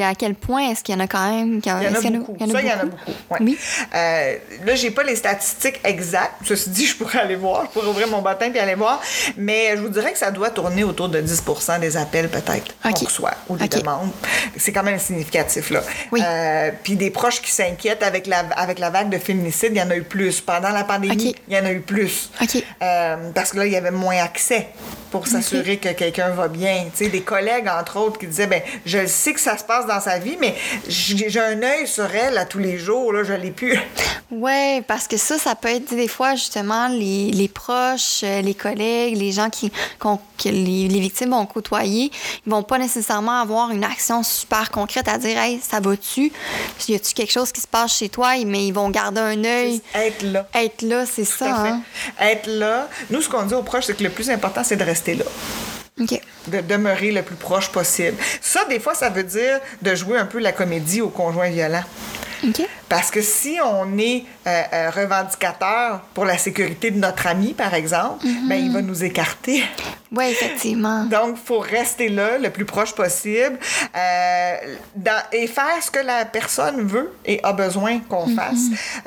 à quel point est-ce qu'il y en a quand même Il y en a beaucoup. Ça, il y en a beaucoup? ouais. Oui. Euh, là, j'ai pas les statistiques exactes. Ceci dit, je pourrais aller voir. Je pourrais ouvrir mon bottin puis aller voir. Mais je vous dirais que ça doit tourner autour de 10% des appels, peut-être, OK. qu'on reçoit ou des demandes. C'est quand même significatif, là. Oui. Euh, puis des proches qui s'inquiètent avec la, avec la vague de il y en a eu plus. Pendant la pandémie, il y en a eu plus. Euh, parce que là, il y avait moins accès pour s'assurer que quelqu'un va bien. Tu sais, des collègues, entre autres, qui disaient, ben, je sais que ça se passe dans sa vie, mais j'ai un œil sur elle à tous les jours, là, je l'ai plus. Ouais, parce que ça, ça peut être des fois justement les, les proches, euh, les collègues, les gens qui, qu'on- que les, les victimes vont côtoyer, ils vont pas nécessairement avoir une action super concrète à dire, hey, ça va-tu? Y a-tu quelque chose qui se passe chez toi? Mais ils vont garder un œil, Être là. être là, c'est ça. Hein? Être là. Nous, ce qu'on dit aux proches, c'est que le plus important, c'est de rester là. OK. de demeurer le plus proche possible. Ça, des fois, ça veut dire de jouer un peu la comédie au conjoint violent. Parce que si on est euh, euh, revendicateur pour la sécurité de notre ami, par exemple, ben, il va nous écarter. Ouais, effectivement. Donc, il faut rester là le plus proche possible euh, dans- et faire ce que la personne veut et a besoin qu'on fasse.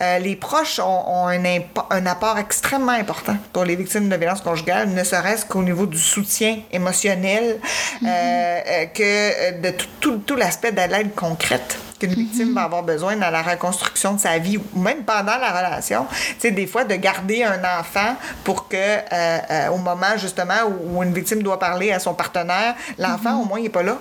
Euh, les proches ont, ont un, apport extrêmement important pour les victimes de violences conjugales, ne serait-ce qu'au niveau du soutien émotionnel, euh, que de tout, tout, tout l'aspect de l'aide concrète qu'une victime va avoir besoin dans la reconstruction de sa vie ou même pendant la relation. Tu sais, des fois, de garder un enfant pour que, euh, euh, au moment justement où, où une victime doit parler à son partenaire, l'enfant, au moins, il n'est pas là.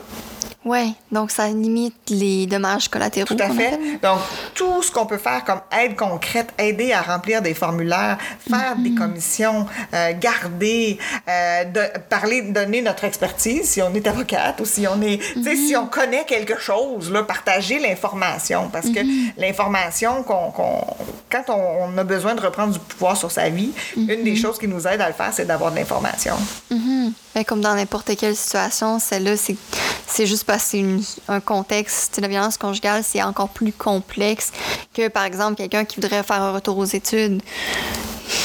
Ouais, donc ça limite les dommages collatéraux. Tout à fait. appelle. Donc, tout ce qu'on peut faire comme aide concrète, aider à remplir des formulaires, faire des commissions, euh, garder, euh, de- parler, donner notre expertise si on est avocate ou si on est, tu sais, si on connaît quelque chose, là, partager l'information. Parce que l'information, qu'on, qu'on- quand on, on a besoin de reprendre du pouvoir sur sa vie, une des choses qui nous aide à le faire, c'est d'avoir de l'information. Comme dans n'importe quelle situation, celle-là, c'est, juste parce que c'est un contexte. La violence conjugale, c'est encore plus complexe que, par exemple, quelqu'un qui voudrait faire un retour aux études.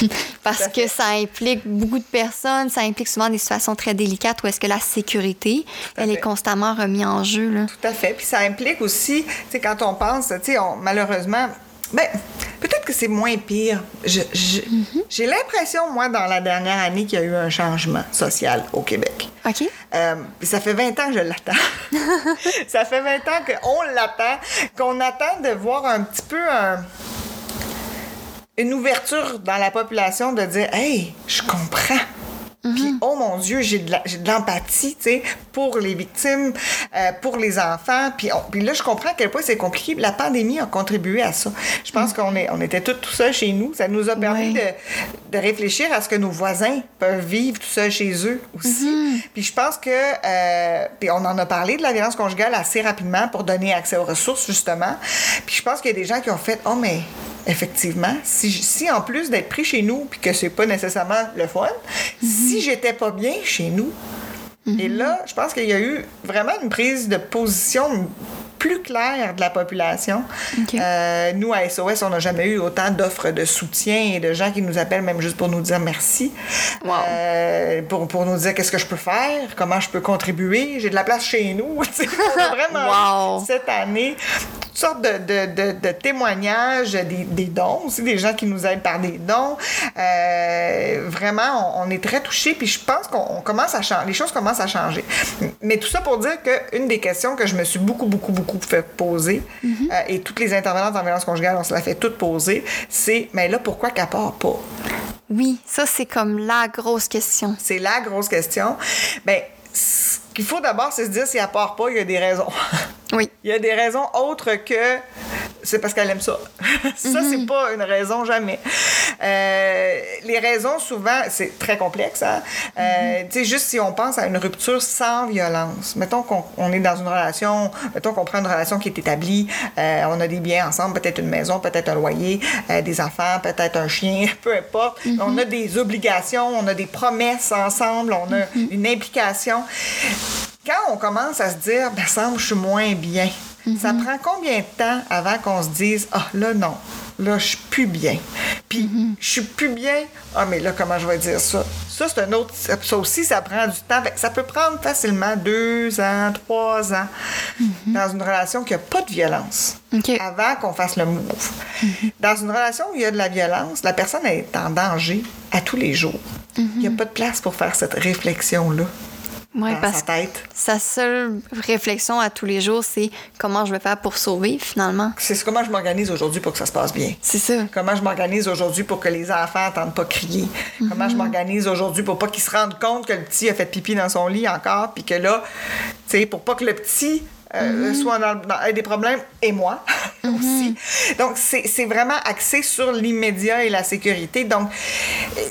parce que ça implique beaucoup de personnes, ça implique souvent des situations très délicates où est-ce que la sécurité, elle est constamment remise en jeu. Là. Tout à fait. Puis ça implique aussi, tu sais, quand on pense, tu sais, malheureusement, ben, peut-être que c'est moins pire. J'ai l'impression, moi, dans la dernière année, qu'il y a eu un changement social au Québec. OK. Euh, ça fait 20 ans que je l'attends. ça fait 20 ans qu'on l'attend, qu'on attend de voir un petit peu une ouverture dans la population de dire Hey, je comprends. Puis, oh mon Dieu, j'ai de l'empathie, tu sais, pour les victimes, euh, pour les enfants. Puis, puis là, je comprends à quel point c'est compliqué. La pandémie a contribué à ça. Je pense mm. qu'on est, on était tous tout seuls chez nous. Ça nous a permis de, de, réfléchir à ce que nos voisins peuvent vivre tout seuls chez eux aussi. Mm-hmm. Puis je pense que, euh, puis on en a parlé de la violence conjugale assez rapidement pour donner accès aux ressources, justement. Puis je pense qu'il y a des gens qui ont fait, oh mais effectivement, si, si en plus d'être pris chez nous, puis que c'est pas nécessairement le fun, si j'étais pas bien chez nous, et là, je pense qu'il y a eu vraiment une prise de position plus claire de la population. Euh, nous, à SOS, on n'a jamais eu autant d'offres de soutien et de gens qui nous appellent même juste pour nous dire merci, euh, pour, pour nous dire qu'est-ce que je peux faire, comment je peux contribuer. J'ai de la place chez nous. vraiment, cette année, toutes sortes de, de, de, témoignages, des, des, dons aussi, des gens qui nous aident par des dons. Euh, vraiment, on, est très touchés, puis je pense qu'on commence à changer, les choses commencent à changer. Mais tout ça pour dire qu'une des questions que je me suis beaucoup, beaucoup, beaucoup fait poser, mm-hmm. euh, et toutes les intervenantes en violence conjugale, on se l'a fait toutes poser, c'est, mais là, pourquoi qu'elle part pas? Oui, ça, c'est comme la grosse question. C'est la grosse question. Bien, ce qu'il faut d'abord, c'est se dire, si elle part pas, il y a des raisons. Oui. Il y a des raisons autres que c'est parce qu'elle aime ça. ça, c'est mhm. pas une raison, jamais. Euh, les raisons, souvent, c'est très complexe. Hein? Euh, mhm. Tu sais, juste si on pense à une rupture sans violence, mettons qu'on est dans une relation, mettons qu'on prend une relation qui est établie, euh, on a des biens ensemble, peut-être une maison, peut-être un loyer, des enfants, peut-être un chien, peu importe. Mhm. On a des obligations, on a des promesses ensemble, on a une implication quand on commence à se dire, ben, semble, je suis moins bien, ça mhm. prend combien de temps avant qu'on se dise, ah, là, non, là, je suis plus bien. Puis, mhm. je suis plus bien, ah, mais là, comment je vais dire ça? Ça, c'est un autre. Ça aussi, ça prend du temps. Ça peut prendre facilement deux ans, trois ans mhm. dans une relation qui n'a pas de violence. Avant qu'on fasse le move. Dans une relation où il y a de la violence, la personne est en danger à tous les jours. Il n'y a pas de place pour faire cette réflexion-là. Oui, parce sa tête. sa seule réflexion à tous les jours, c'est comment je vais faire pour sauver finalement. C'est comment je m'organise aujourd'hui pour que ça se passe bien. C'est ça. Comment je m'organise aujourd'hui pour que les enfants n'entendent pas crier. Comment je mhm. m'organise aujourd'hui pour pas qu'ils se rendent compte que le petit a fait pipi dans son lit encore, puis que là, tu sais, pour pas que le petit euh, mhm. soit dans, des problèmes, et moi mhm. aussi. Donc, c'est vraiment axé sur l'immédiat et la sécurité. Donc,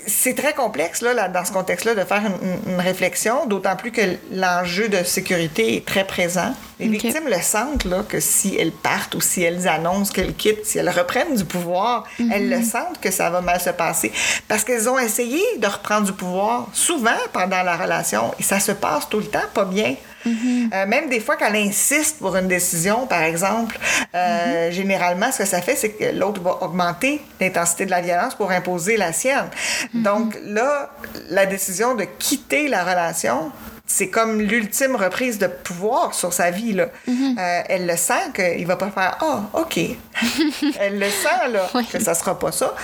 c'est très complexe, là, dans ce contexte-là, de faire une, réflexion, d'autant plus que l'enjeu de sécurité est très présent. Les victimes le sentent, là, que si elles partent ou si elles annoncent qu'elles quittent, si elles reprennent du pouvoir, elles le mhm. sentent que ça va mal se passer. Parce qu'elles ont essayé de reprendre du pouvoir souvent pendant la relation et ça se passe tout le temps pas bien. Euh, même des fois qu'elle insiste pour une décision, par exemple, euh, généralement, ce que ça fait, c'est que l'autre va augmenter l'intensité de la violence pour imposer la sienne. Donc là, la décision de quitter la relation, c'est comme l'ultime reprise de pouvoir sur sa vie. Là. Euh, elle le sent qu'il va pas faire Ah, oh, OK. elle le sent là, que ça sera pas ça.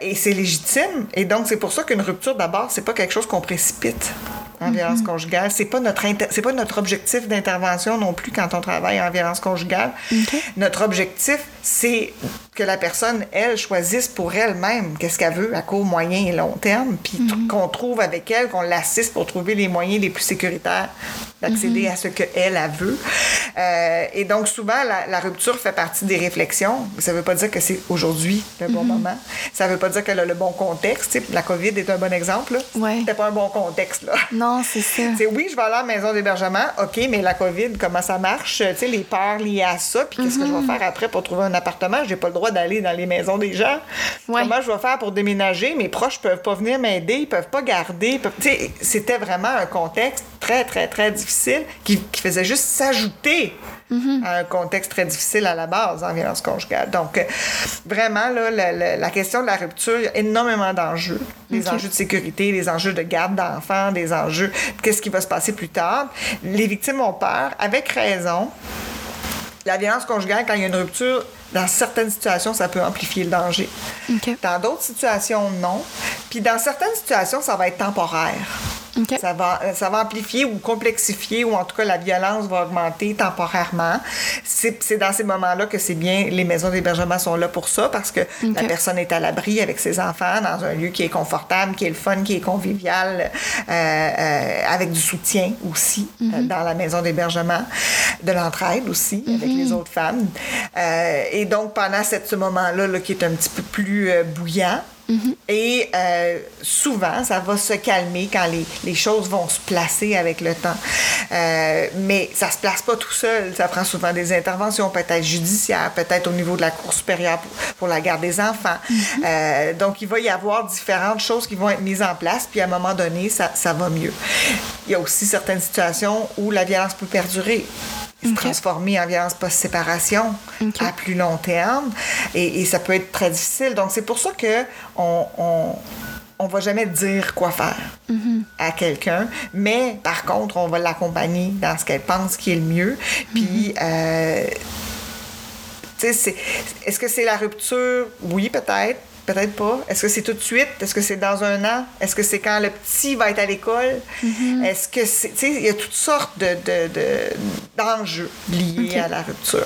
et c'est légitime. Et donc, c'est pour ça qu'une rupture, d'abord, c'est pas quelque chose qu'on précipite en violence conjugale. C'est pas notre c'est pas notre objectif d'intervention non plus quand on travaille en violence conjugale. Notre objectif, c'est que la personne, elle, choisisse pour elle-même qu'est-ce qu'elle veut à court, moyen et long terme, puis mhm. qu'on trouve avec elle, qu'on l'assiste pour trouver les moyens les plus sécuritaires d'accéder mhm. à ce qu'elle a veut. Euh, et donc, souvent, la, rupture fait partie des réflexions. Ça ne veut pas dire que c'est aujourd'hui le bon mhm. moment. Ça ne veut pas dire qu'elle a le bon contexte. la COVID est un bon exemple. Ouais. C'était pas un bon contexte. Là. Non, c'est ça. C'est oui, je vais aller à la maison d'hébergement. OK, mais la COVID, comment ça marche? sais les peurs liées à ça. Puis qu'est-ce que je vais faire après pour trouver un appartement? J'ai pas le droit d'aller dans les maisons des gens. Comment je vais faire pour déménager? Mes proches peuvent pas venir m'aider, ils peuvent pas garder. C'était vraiment un contexte très, très, très difficile qui, faisait juste s'ajouter mm-hmm. à un contexte très difficile à la base en violence conjugale. Donc, euh, vraiment, là, la, question de la rupture, il y a énormément d'enjeux. Les enjeux de sécurité, les enjeux de garde d'enfants, des enjeux qu'est-ce qui va se passer plus tard. Les victimes ont peur, avec raison. La violence conjugale, quand il y a une rupture, dans certaines situations, ça peut amplifier le danger. Dans d'autres situations, non. Puis dans certaines situations, ça va être temporaire. Ça va, euh, ça va amplifier ou complexifier, ou en tout cas la violence va augmenter temporairement. C'est dans ces moments-là que c'est bien, les maisons d'hébergement sont là pour ça, parce que la personne est à l'abri avec ses enfants, dans un lieu qui est confortable, qui est le fun, qui est convivial, euh, euh, avec du soutien aussi euh, dans la maison d'hébergement, de l'entraide aussi avec les autres femmes. Et donc, pendant cette- ce moment-là, là, qui est un petit peu plus bouillant, et euh, souvent, ça va se calmer quand les, les choses vont se placer avec le temps. Euh, mais ça se place pas tout seul. Ça prend souvent des interventions, peut-être judiciaires, peut-être au niveau de la Cour supérieure pour, pour la garde des enfants. Euh, donc, il va y avoir différentes choses qui vont être mises en place, puis à un moment donné, ça, ça va mieux. Il y a aussi certaines situations où la violence peut perdurer se Ok. transformer en violence post-séparation à plus long terme. Et, et ça peut être très difficile. Donc, c'est pour ça que on, on, on va jamais dire quoi faire à quelqu'un, mais par contre, on va l'accompagner dans ce qu'elle pense qui est le mieux. Puis, euh, tu sais, est-ce que c'est la rupture? Oui, peut-être. Peut-être pas. Est-ce que c'est tout de suite? Est-ce que c'est dans un an? Est-ce que c'est quand le petit va être à l'école? Est-ce que c'est. Tu sais, il y a toutes sortes de, de- de- d'enjeux liés à la rupture.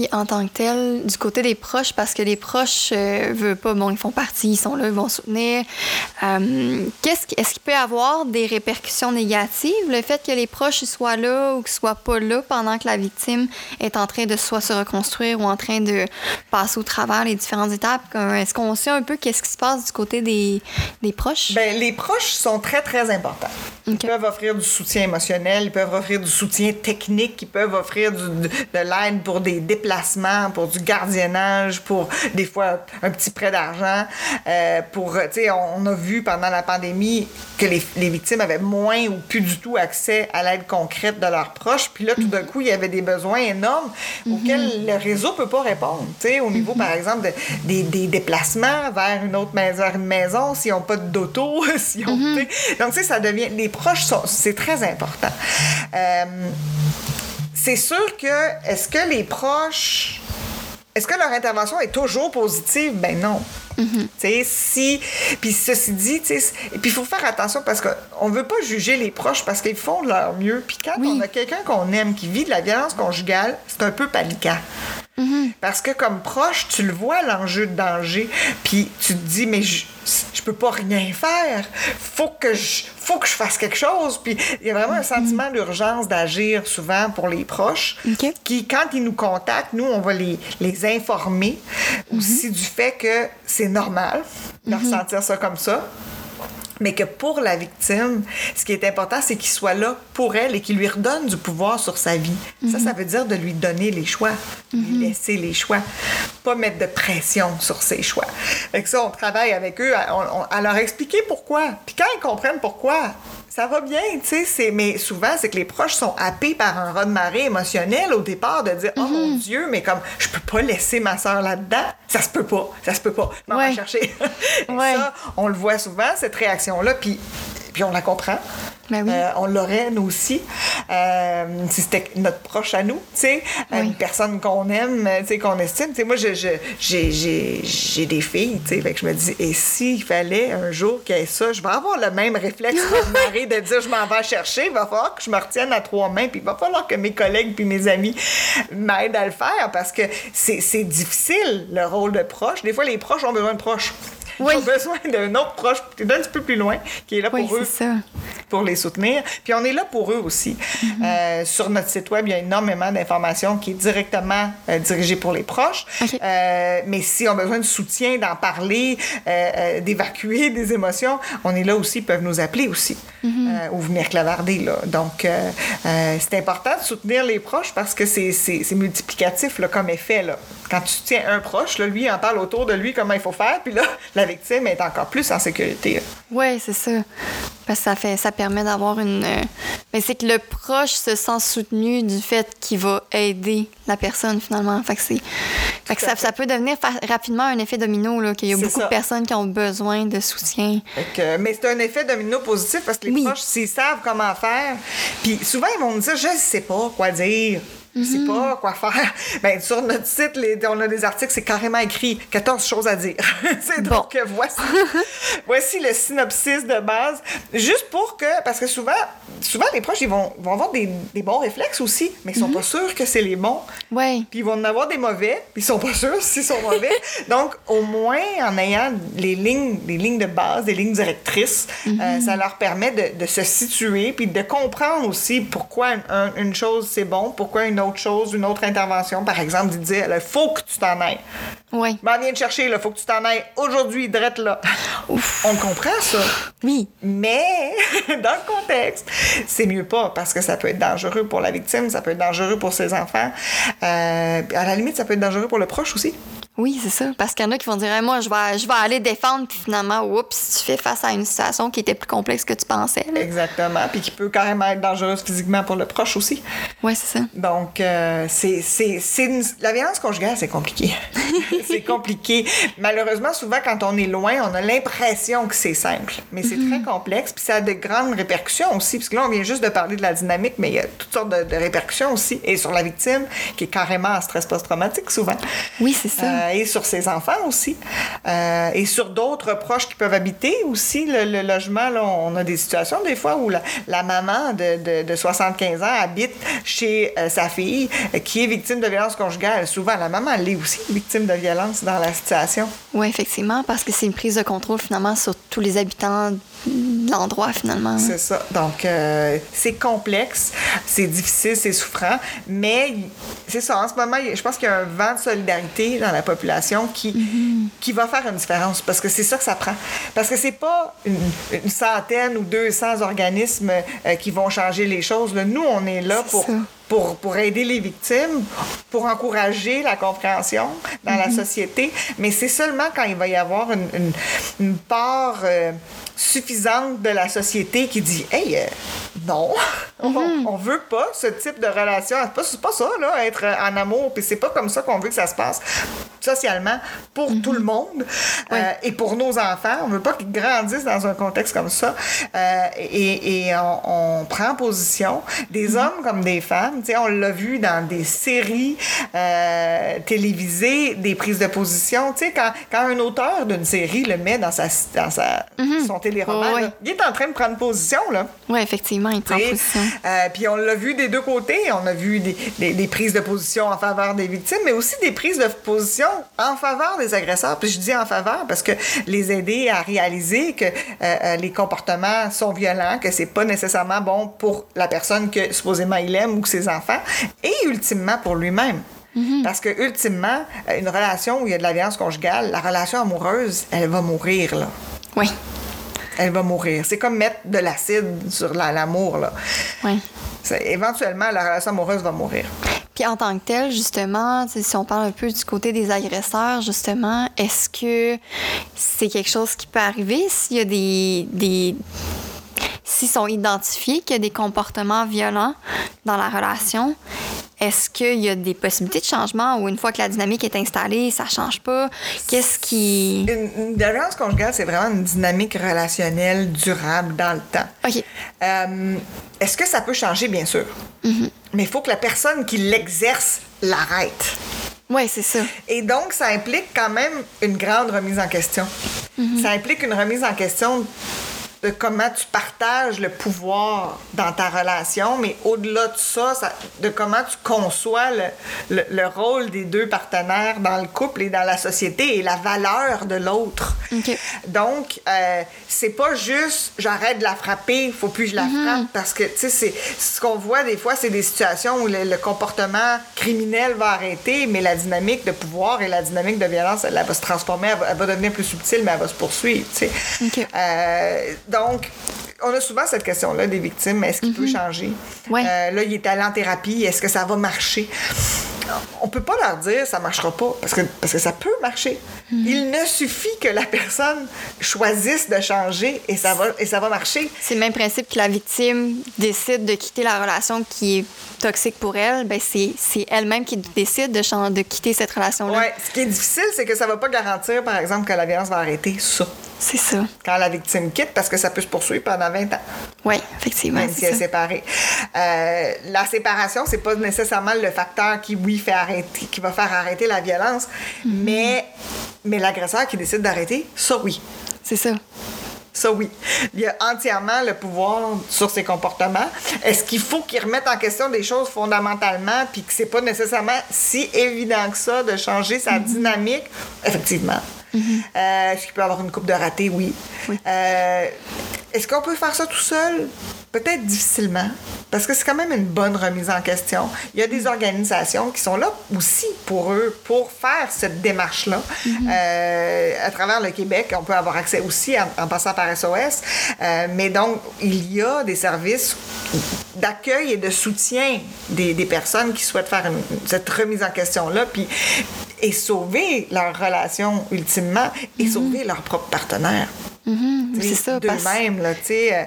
Puis en tant que tel, du côté des proches, parce que les proches euh, veulent pas, bon, ils font partie, ils sont là, ils vont soutenir. euh, qu'est-ce est-ce qu'il peut y avoir des répercussions négatives, le fait que les proches soient là ou qu'ils soient pas là pendant que la victime est en train de soit se reconstruire ou en train de passer au travers les différentes étapes? Est-ce qu'on sait un peu qu'est-ce qui se passe du côté des, des proches? Ben, les proches sont très, très importants. Ils peuvent offrir du soutien émotionnel, ils peuvent offrir du soutien technique, ils peuvent offrir du- de, de l'aide pour des déplacements, pour du gardiennage, pour des fois un petit prêt d'argent. Euh, pour, sais, on, on a vu pendant la pandémie que les, les victimes avaient moins ou plus du tout accès à l'aide concrète de leurs proches. Puis là, tout d'un coup, il y avait des besoins énormes auxquels le réseau peut pas répondre. Au niveau, par exemple, de- des, des déplacements vers une autre maison, une maison, s'ils n'ont pas d'auto, s'ils ont... sais. Donc, tu sais, ça devient... Les proches, c'est très important. Euh, c'est sûr que, est-ce que les proches... Est-ce que leur intervention est toujours positive? Ben non. Tu sais, si. Puis ceci dit, tu sais, et puis il faut faire attention parce qu'on ne veut pas juger les proches parce qu'ils font de leur mieux. Puis quand Oui. on a quelqu'un qu'on aime qui vit de la violence conjugale, c'est un peu paniquant. Parce que comme proche, tu le vois l'enjeu de danger, puis tu te dis mais je, je peux pas rien faire. Faut que je faut que je fasse quelque chose. Puis il y a vraiment un sentiment d'urgence d'agir souvent pour les proches qui quand ils nous contactent, nous on va les, les informer aussi du fait que c'est normal de ressentir ça comme ça. Mais que pour la victime, ce qui est important, c'est qu'il soit là pour elle et qu'il lui redonne du pouvoir sur sa vie. Ça, ça veut dire de lui donner les choix, lui laisser les choix, pas mettre de pression sur ses choix. Fait que ça, on travaille avec eux à, on- à leur expliquer pourquoi. Puis quand ils comprennent pourquoi, ça va bien, tu sais. c'est- Mais souvent, c'est que les proches sont happés par un raz-de-marée émotionnel au départ de dire Oh mon Dieu, mais comme je peux pas laisser ma soeur là-dedans, ça se peut pas, ça se peut pas. Vais Ouais. chercher. Ouais. ça, on le voit souvent, cette réaction-là, puis, puis on la comprend. Ben oui. Euh, on l'aurait, nous aussi, euh, si c'était notre proche à nous, tu sais, euh, Oui. une personne qu'on aime, tu sais, qu'on estime. Tu sais, moi, je, je- j'ai, j'ai, j'ai des filles, tu sais, fait que je me dis, et s'il fallait un jour qu'il y ait ça, je vais avoir le même réflexe marée de dire, je m'en vais chercher, il va falloir que je me retienne à trois mains, puis il va falloir que mes collègues puis mes amis m'aident à le faire, parce que c'est, c'est difficile, le rôle de proche. Des fois, les proches ont besoin de proches. Oui. Ils ont besoin d'un autre proche, qui est un petit peu plus loin, qui est là Oui, pour eux ça. pour les soutenir. Puis on est là pour eux aussi. Euh, sur notre site web, il y a énormément d'informations qui est directement euh, dirigée pour les proches. Euh, mais si on a besoin de soutien, d'en parler, euh, d'évacuer des émotions, on est là aussi, ils peuvent nous appeler aussi. Euh, ou venir clavarder. Là. Donc, c'est important de soutenir les proches parce que c'est, multiplicatif là, comme effet. Là. Quand tu tiens un proche, là, lui, il en parle autour de lui comment il faut faire, puis là, la victime est encore plus en sécurité. Oui, c'est ça. Parce que ça, fait, ça permet d'avoir une. euh, Mais c'est que le proche se sent soutenu du fait qu'il va aider la personne finalement. Fait que, fait ça, fait. ça peut devenir rapidement un effet domino, là, qu'il y a beaucoup ça. de personnes qui ont besoin de soutien. Que, mais c'est un effet domino positif parce que les Oui. proches, s'ils savent comment faire, puis souvent, ils vont me dire, je sais pas quoi dire. C'est pas quoi faire. Ben, sur notre site, les, on a des articles, c'est carrément écrit 14 choses à dire. c'est Bon. donc, voici, voici le synopsis de base. Juste pour que, parce que souvent, souvent les proches, ils vont, vont avoir des, des bons réflexes aussi, mais ils sont pas sûrs que c'est les bons. Ouais. Puis ils vont en avoir des mauvais, puis ils sont pas sûrs s'ils sont mauvais. Donc, au moins, en ayant les lignes, les lignes de base, des lignes directrices, euh, ça leur permet de, de se situer, puis de comprendre aussi pourquoi un- un- une chose c'est bon, pourquoi une autre chose, une autre intervention, par exemple, de dire, il faut que tu t'en ailles. Ouais. Ben, viens te chercher, il faut que tu t'en ailles aujourd'hui, drette là. On comprend ça. Oui. Mais, dans le contexte, c'est mieux pas parce que ça peut être dangereux pour la victime, ça peut être dangereux pour ses enfants. Euh, à la limite, ça peut être dangereux pour le proche aussi. Oui, c'est ça. Parce qu'il y en a qui vont dire, Hey, moi, je vais, je vais aller défendre, puis finalement, oups, tu fais face à une situation qui était plus complexe que tu pensais. là. Exactement. Puis qui peut carrément être dangereuse physiquement pour le proche aussi. Ouais, c'est ça. Donc, euh, c'est, c'est, c'est une- la violence conjugale, c'est compliqué. c'est compliqué. Malheureusement, souvent, quand on est loin, on a l'impression que c'est simple. Mais c'est très complexe, puis ça a de grandes répercussions aussi. Parce que là, on vient juste de parler de la dynamique, mais il y a toutes sortes de, de répercussions aussi. Et sur la victime, qui est carrément en stress post-traumatique souvent. Oui, c'est ça. Euh, sur ses enfants aussi. Euh, et sur d'autres proches qui peuvent habiter aussi le, le logement. Là, on a des situations des fois où la, maman de, de, de 75 ans habite chez euh, sa fille euh, qui est victime de violence conjugale. Souvent, la maman, elle est aussi victime de violence dans la situation. Oui, effectivement, parce que c'est une prise de contrôle finalement sur tous les habitants l'endroit finalement. C'est ça. Donc, euh, c'est complexe, c'est difficile, c'est souffrant, mais c'est ça. En ce moment, je pense qu'il y a un vent de solidarité dans la population qui, qui va faire une différence parce que c'est ça que ça prend. Parce que c'est pas une, une centaine ou 200 organismes euh, qui vont changer les choses. là. Nous, on est là C'est pour ça. Pour, pour aider les victimes, pour encourager la compréhension dans la société. Mais c'est seulement quand il va y avoir une, une, une part euh, suffisante de la société qui dit Hey, euh, non, on, on veut pas ce type de relation. C'est pas, pas ça, là, être en amour. Puis c'est pas comme ça qu'on veut que ça se passe socialement pour tout le monde euh, et pour nos enfants. On veut pas qu'ils grandissent dans un contexte comme ça. Euh, et et on, on prend position, des hommes comme des femmes. On l'a vu dans des séries euh, télévisées, des prises de position. Tu sais, quand, quand un auteur d'une série le met dans, sa, dans sa, son téléroman, là, il est en train de prendre position. Là. Oui, effectivement, il prend T'sais, position. euh, puis on l'a vu des deux côtés. On a vu des, des- des prises de position en faveur des victimes, mais aussi des prises de position en faveur des agresseurs. Puis je dis en faveur parce que les aider à réaliser que euh, les comportements sont violents, que c'est pas nécessairement bon pour la personne que supposément il aime ou ses enfants, et ultimement pour lui-même. Parce que ultimement, euh, une relation où il y a de la violence conjugale, la relation amoureuse, elle va mourir là Oui, elle va mourir. C'est comme mettre de l'acide sur la- l'amour, là. oui. C'est- Éventuellement, la relation amoureuse va mourir. Puis en tant que tel, justement, si on parle un peu du côté des agresseurs, justement, est-ce que c'est quelque chose qui peut arriver s'il y a des. des s'ils sont identifiés qu'il y a des comportements violents dans la relation, est-ce qu'il y a des possibilités de changement ou une fois que la dynamique est installée, ça change pas? Qu'est-ce qui. Une, une violence conjugale, c'est vraiment une dynamique relationnelle durable dans le temps. OK. Euh, Est-ce que ça peut changer? Bien sûr. Mais il faut que la personne qui l'exerce l'arrête. Oui, c'est ça. Et donc, ça implique quand même une grande remise en question. Ça implique une remise en question de comment tu partages le pouvoir dans ta relation, mais au-delà de ça, ça- de comment tu conçois le, le- le rôle des deux partenaires dans le couple et dans la société et la valeur de l'autre. Donc, euh, c'est pas juste j'arrête de la frapper, faut plus que je la frappe parce que, tu sais, ce qu'on voit des fois, c'est des situations où le, le comportement criminel va arrêter, mais la dynamique de pouvoir et la dynamique de violence, elle, elle va se transformer, elle va, elle va devenir plus subtile, mais elle va se poursuivre, tu sais. OK. Euh, donc, on a souvent cette question-là des victimes, est-ce qu'il peut changer? Ouais. Euh, là, il est allé en thérapie, est-ce que ça va marcher? On peut pas leur dire ça marchera pas parce que, parce que ça peut marcher. Il ne suffit que la personne choisisse de changer et ça va, et ça va marcher. C'est le même principe que la victime décide de quitter la relation qui est toxique pour elle, ben c'est elle-même qui décide de, de quitter cette relation-là. Ouais. Ce qui est difficile, c'est que ça va pas garantir, par exemple, que la violence va arrêter ça C'est ça. quand la victime quitte parce que ça peut se poursuivre pendant 20 ans. Oui, effectivement. Même si elle est séparée. Euh, la séparation, c'est pas nécessairement le facteur qui, oui, fait arrêter, qui va faire arrêter la violence, Mm-hmm. mais, mais l'agresseur qui décide d'arrêter, ça oui. C'est ça. Ça, oui. Il a entièrement le pouvoir sur ses comportements. Est-ce qu'il faut qu'il remette en question des choses fondamentalement, puis que c'est pas nécessairement si évident que ça de changer sa dynamique? Effectivement. Euh, Est-ce qu'il peut avoir une coupe de raté? Oui. Euh, Est-ce qu'on peut faire ça tout seul? Peut-être difficilement, parce que c'est quand même une bonne remise en question. Il y a des organisations qui sont là aussi pour eux, pour faire cette démarche-là. Euh, à travers le Québec, on peut avoir accès aussi en, en passant par SOS. Mais donc, il y a des services d'accueil et de soutien des, des personnes qui souhaitent faire une- cette remise en question-là, puis et sauver leur relation ultimement et sauver leur propre partenaire. Mhm, c'est ça. parce- D'eux-mêmes, là, tu sais. euh,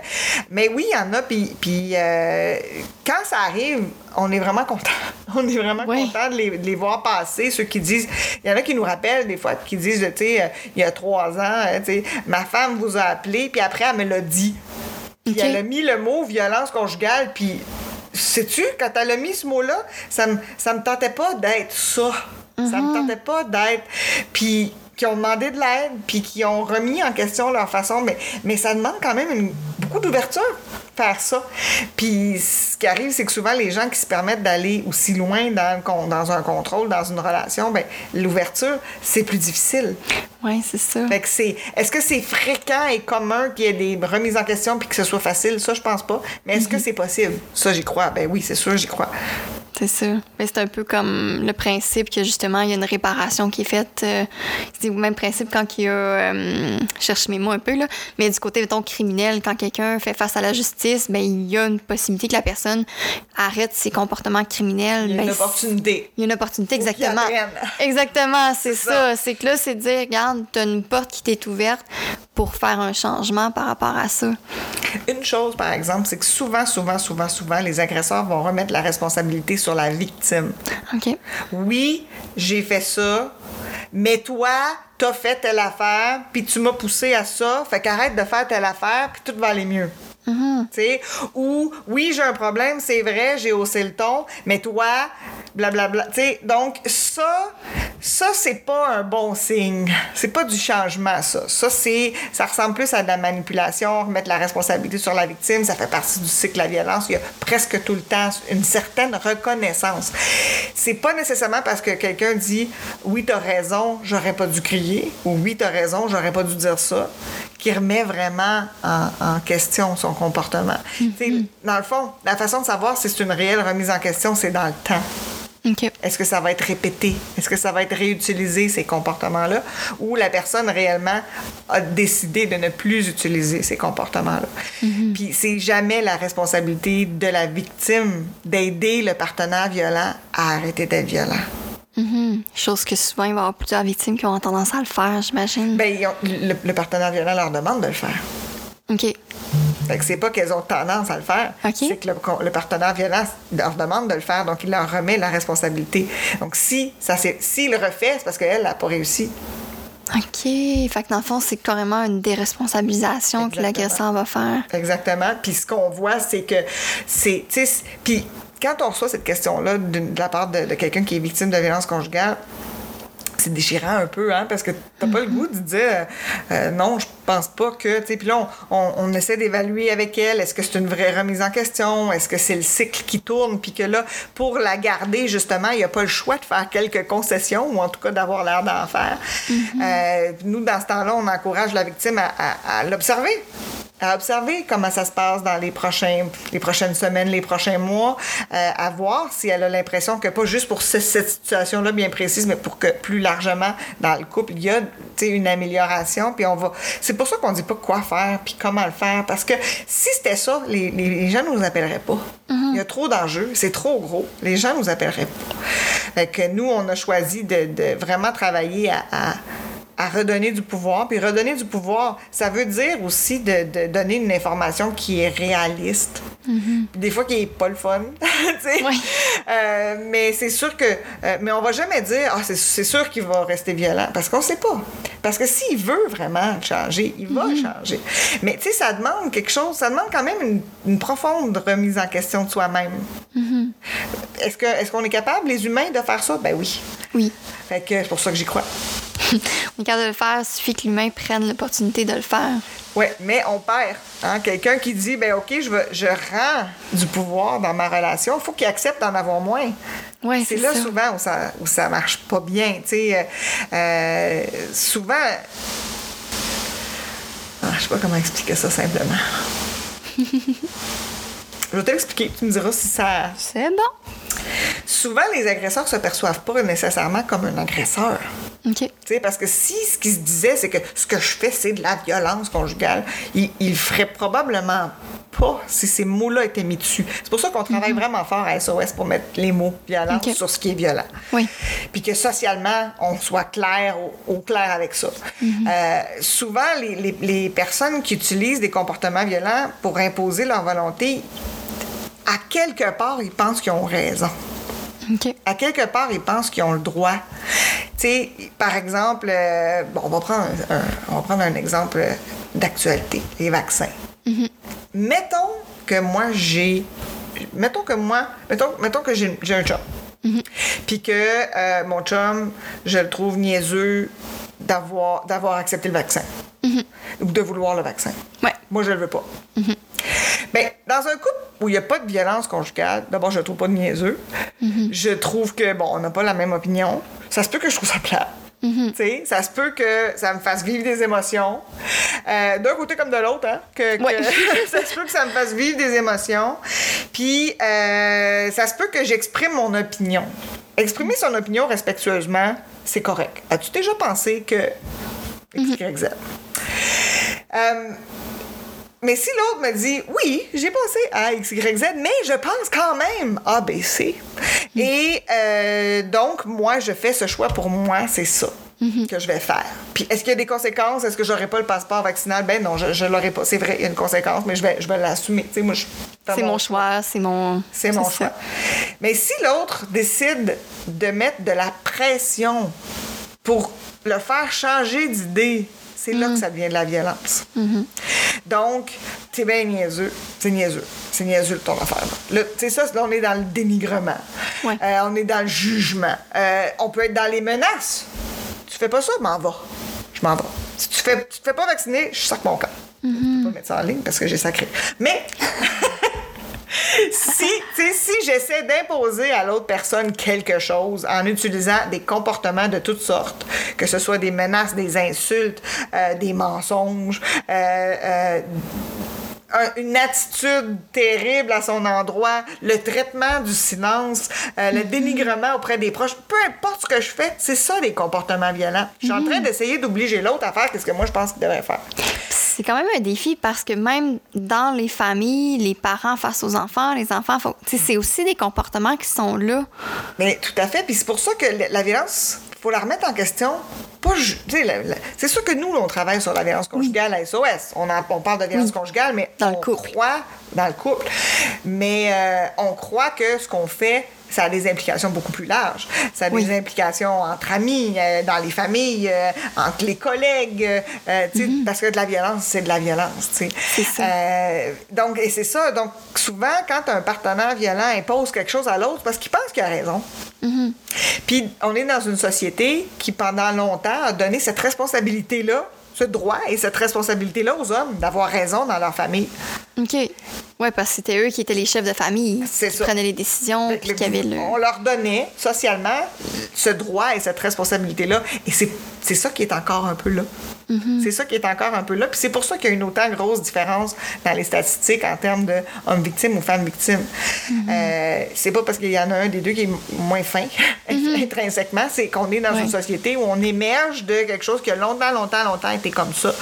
Mais oui, il y en a, puis, euh, quand ça arrive, on est vraiment content. On est vraiment Oui. content de les, de les voir passer. Ceux qui disent, il y en a qui nous rappellent des fois, qui disent, tu sais, euh, il y a trois ans, euh, tu sais, ma femme vous a appelé, puis après, elle me l'a dit. Puis elle a mis le mot violence conjugale, puis sais-tu, quand elle a mis ce mot-là, ça me, ça me tentait pas d'être ça. Ça me tentait pas d'être. Puis qui ont demandé de l'aide, puis qui ont remis en question leur façon, mais, mais ça demande quand même une- beaucoup d'ouverture, faire ça. Puis ce qui arrive, c'est que souvent, les gens qui se permettent d'aller aussi loin dans, dans un contrôle, dans une relation, ben l'ouverture, c'est plus difficile. Oui, c'est ça. Fait que c'est, est-ce que c'est fréquent et commun qu'il y ait des remises en question puis que ce soit facile? Ça, je pense pas. Mais est-ce que c'est possible? Ça, j'y crois. Ben oui, c'est sûr, j'y crois. C'est ça. Mais c'est un peu comme le principe que justement, il y a une réparation qui est faite. euh, c'est le même principe quand il y a. euh, je cherche mes mots un peu, là. Mais du côté, mettons, criminel, quand quelqu'un fait face à la justice, ben, il y a une possibilité que la personne arrête ses comportements criminels. Il y a Ben, une opportunité. Il y a une opportunité, exactement. Exactement, c'est C'est ça. C'est que là, c'est de dire, regarde, t'as une porte qui t'est ouverte pour faire un changement par rapport à ça. Une chose, par exemple, c'est que souvent, souvent, souvent, souvent, les agresseurs vont remettre la responsabilité sur la victime. OK? Oui, j'ai fait ça, mais toi, t'as fait telle affaire, puis tu m'as poussé à ça, fait qu'arrête de faire telle affaire, puis tout va aller mieux. Sais, ou oui, j'ai un problème, c'est vrai, j'ai haussé le ton, mais toi, blablabla. Tu sais, donc ça, ça c'est pas un bon signe. C'est pas du changement, ça. Ça, c'est, ça ressemble plus à de la manipulation, remettre la responsabilité sur la victime. Ça fait partie du cycle de la violence. Il y a presque tout le temps une certaine reconnaissance. C'est pas nécessairement parce que quelqu'un dit oui, t'as raison, j'aurais pas dû crier, ou oui, t'as raison, j'aurais pas dû dire ça, qui remet vraiment en, en question son comportement. Sais, Dans le fond, la façon de savoir si c'est une réelle remise en question, c'est dans le temps. OK. Est-ce que ça va être répété? Est-ce que ça va être réutilisé, ces comportements-là? Ou la personne réellement a décidé de ne plus utiliser ces comportements-là? Puis c'est jamais la responsabilité de la victime d'aider le partenaire violent à arrêter d'être violent. Mhm. Chose que souvent, il va y avoir plusieurs victimes qui ont tendance à le faire, j'imagine. Ben, le, le partenaire violent leur demande de le faire. OK. Fait que c'est pas qu'elles ont tendance à le faire. C'est que le, le partenaire violent leur demande de le faire, donc il leur remet la responsabilité. Donc si ça c'est s'il le refait, c'est parce qu'elle n'a pas réussi. OK. Fait que dans le fond, c'est carrément une déresponsabilisation que l'agresseur va faire. Exactement. Puis ce qu'on voit, c'est que c'est- Puis quand on reçoit cette question-là de la part de, de quelqu'un qui est victime de violence conjugale, c'est déchirant un peu, hein, parce que t'as pas le goût de dire euh, euh, non, je pense pas que. tu sais, Puis là, on, on- on essaie d'évaluer avec elle est-ce que c'est une vraie remise en question Est-ce que c'est le cycle qui tourne Puis que là, pour la garder, justement, il n'y a pas le choix de faire quelques concessions, ou en tout cas d'avoir l'air d'en faire. Euh, nous, dans ce temps-là, on encourage la victime à, à- à l'observer à observer comment ça se passe dans les, prochains, les prochaines semaines, les prochains mois, euh, à voir si elle a l'impression que pas juste pour ce- cette situation-là bien précise, mais pour que plus largement dans le couple, il y a tu sais, une amélioration. Puis on va. C'est pour ça qu'on dit pas quoi faire puis comment le faire, parce que si c'était ça, les, les, les gens nous appelleraient pas. Il y a trop d'enjeux, c'est trop gros. Les gens nous appelleraient pas. Fait que nous, on a choisi de, de vraiment travailler à- à à redonner du pouvoir. Puis redonner du pouvoir, ça veut dire aussi de, de donner une information qui est réaliste. Des fois, qui est pas le fun. Oui. Euh, mais c'est sûr que. euh, mais on va jamais dire, ah, c'est- sûr qu'il va rester violent. Parce qu'on sait pas. Parce que s'il veut vraiment changer, il va changer. Mais tu sais, ça demande quelque chose, ça demande quand même une, une profonde remise en question de soi-même. Est-ce que est-ce qu'on est capable, les humains, de faire ça? Ben oui. Oui. Fait que c'est pour ça que j'y crois. On est capable de le faire, il suffit que l'humain prenne l'opportunité de le faire. Oui, mais on perd. Hein? Quelqu'un qui dit, ben OK, je, veux, je rends du pouvoir dans ma relation, il faut qu'il accepte d'en avoir moins. Oui, C'est c'est là ça. souvent où ça, où ça marche pas bien. tu sais. Euh, euh, souvent. Ah, je sais pas comment expliquer ça simplement. je vais te l'expliquer. Tu me diras si ça. C'est bon. Souvent, les agresseurs se perçoivent pas nécessairement comme un agresseur. OK. Parce que si ce qui se disait, c'est que ce que je fais, c'est de la violence conjugale, il, il le ferait probablement pas si ces mots-là étaient mis dessus. C'est pour ça qu'on travaille vraiment fort à SOS pour mettre les mots violence Ok. sur ce qui est violent. Oui. Puis que socialement, on soit clair, au, au clair avec ça. Euh, souvent, les, les- les personnes qui utilisent des comportements violents pour imposer leur volonté, à quelque part, ils pensent qu'ils ont raison à quelque part, ils pensent qu'ils ont le droit. Tu sais, par exemple, euh, bon, on va prendre un, un- on va prendre un exemple d'actualité, les vaccins. Mettons que moi, j'ai... Mettons que moi... Mettons, mettons que j'ai un chum. Puis que euh, mon chum, je le trouve niaiseux d'avoir d'avoir accepté le vaccin. Ou de vouloir le vaccin. Ouais. Moi, je le veux pas. Ben, dans un couple où il n'y a pas de violence conjugale, d'abord, je le trouve pas niaiseux. Je trouve que, bon, on n'a pas la même opinion. Ça se peut que je trouve ça plat. Tu sais, ça se peut que ça me fasse vivre des émotions. Euh, D'un côté comme de l'autre, hein. Que, que- Ouais. ça se peut que ça me fasse vivre des émotions. Puis, euh, ça se peut que j'exprime mon opinion. Exprimer son opinion respectueusement, c'est correct. As-tu déjà pensé que. X, Y, Z? Euh, mais si l'autre me dit oui, j'ai pensé à X, Y, Z, mais je pense quand même A, B, C. Et euh, donc, moi, je fais ce choix pour moi, c'est ça que je vais faire. Puis, est-ce qu'il y a des conséquences? Est-ce que j'aurai pas le passeport vaccinal? Ben non, je, je l'aurai pas. C'est vrai, il y a une conséquence, mais je vais, je vais l'assumer. C'est mon choix, c'est mon. c'est mon ça. choix. Mais si l'autre décide de mettre de la pression pour le faire changer d'idée, c'est là que ça devient de la violence. Donc, c'est bien niaiseux. C'est niaiseux. C'est niaiseux ton affaire. Là, tu sais, ça, là, on est dans le dénigrement. Ouais. Euh, on est dans le jugement. Euh, on peut être dans les menaces. Tu fais pas ça, m'en va. Je m'en vais. Si tu, fais, tu te fais pas vacciner, je sac mon camp. Je peux pas mettre ça en ligne parce que j'ai sacré. Mais si, si j'essaie d'imposer à l'autre personne quelque chose en utilisant des comportements de toutes sortes, que ce soit des menaces, des insultes, euh, des mensonges, euh, euh, un- une attitude terrible à son endroit, le traitement du silence, euh, le dénigrement auprès des proches, peu importe ce que je fais, c'est ça les comportements violents. Je suis en train d'essayer d'obliger l'autre à faire ce que moi je pense qu'il devrait faire. C'est quand même un défi parce que même dans les familles, les parents face aux enfants, les enfants, faut- c'est aussi des comportements qui sont là. Mais tout à fait. Puis c'est pour ça que la- violence, faut la remettre en question. Pas c'est sûr que nous, on travaille sur la violence conjugale à SOS. On, en- on parle de violence conjugale, mais Dans le on couple. croit dans le couple. Mais euh, on croit que ce qu'on fait, ça a des implications beaucoup plus larges. Ça a Oui. des implications entre amis, euh, dans les familles, euh, entre les collègues. euh, sais, Parce que de la violence, c'est de la violence. Mm-hmm. C'est ça. Donc, et c'est ça. Donc, souvent, quand un partenaire violent impose quelque chose à l'autre, parce qu'il pense qu'il a raison. Puis, on est dans une société qui, pendant longtemps, a donné cette responsabilité-là, ce droit et cette responsabilité-là aux hommes d'avoir raison dans leur famille. OK. Ouais, parce que c'était eux qui étaient les chefs de famille. C'est qui ça. prenaient les décisions, puis le- qui avaient le. On leur donnait socialement ce droit et cette responsabilité-là. Et c'est c'est ça qui est encore un peu là. C'est ça qui est encore un peu là. Puis c'est pour ça qu'il y a une autant grosse différence dans les statistiques en termes de hommes victimes ou femmes victimes. Euh, c'est pas parce qu'il y en a un des deux qui est moins fin intrinsèquement, c'est qu'on est dans Ouais. une société où on émerge de quelque chose qui a longtemps, longtemps, longtemps été comme ça.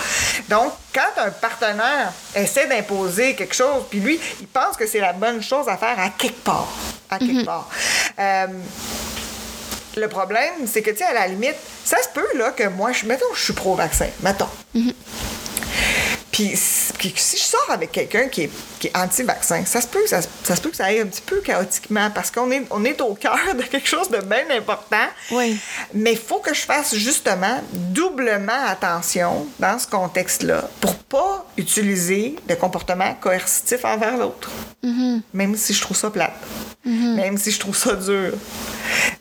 Donc, quand un partenaire essaie d'imposer quelque chose, puis lui, il pense que c'est la bonne chose à faire à quelque part. À quelque part. Euh, le problème, c'est que, tu sais, à la limite, ça se peut, là, que moi, je, mettons, je suis pro-vaccin, mettons. Puis, puis si je sors avec quelqu'un qui est, qui est anti-vaccin, ça se peut, ça, ça se peut que ça aille un petit peu chaotiquement parce qu'on est, on est au cœur de quelque chose de bien important. Oui. Mais il faut que je fasse justement doublement attention dans ce contexte-là pour pas utiliser de comportements coercitifs envers l'autre. Même si je trouve ça plate. Même si je trouve ça dur.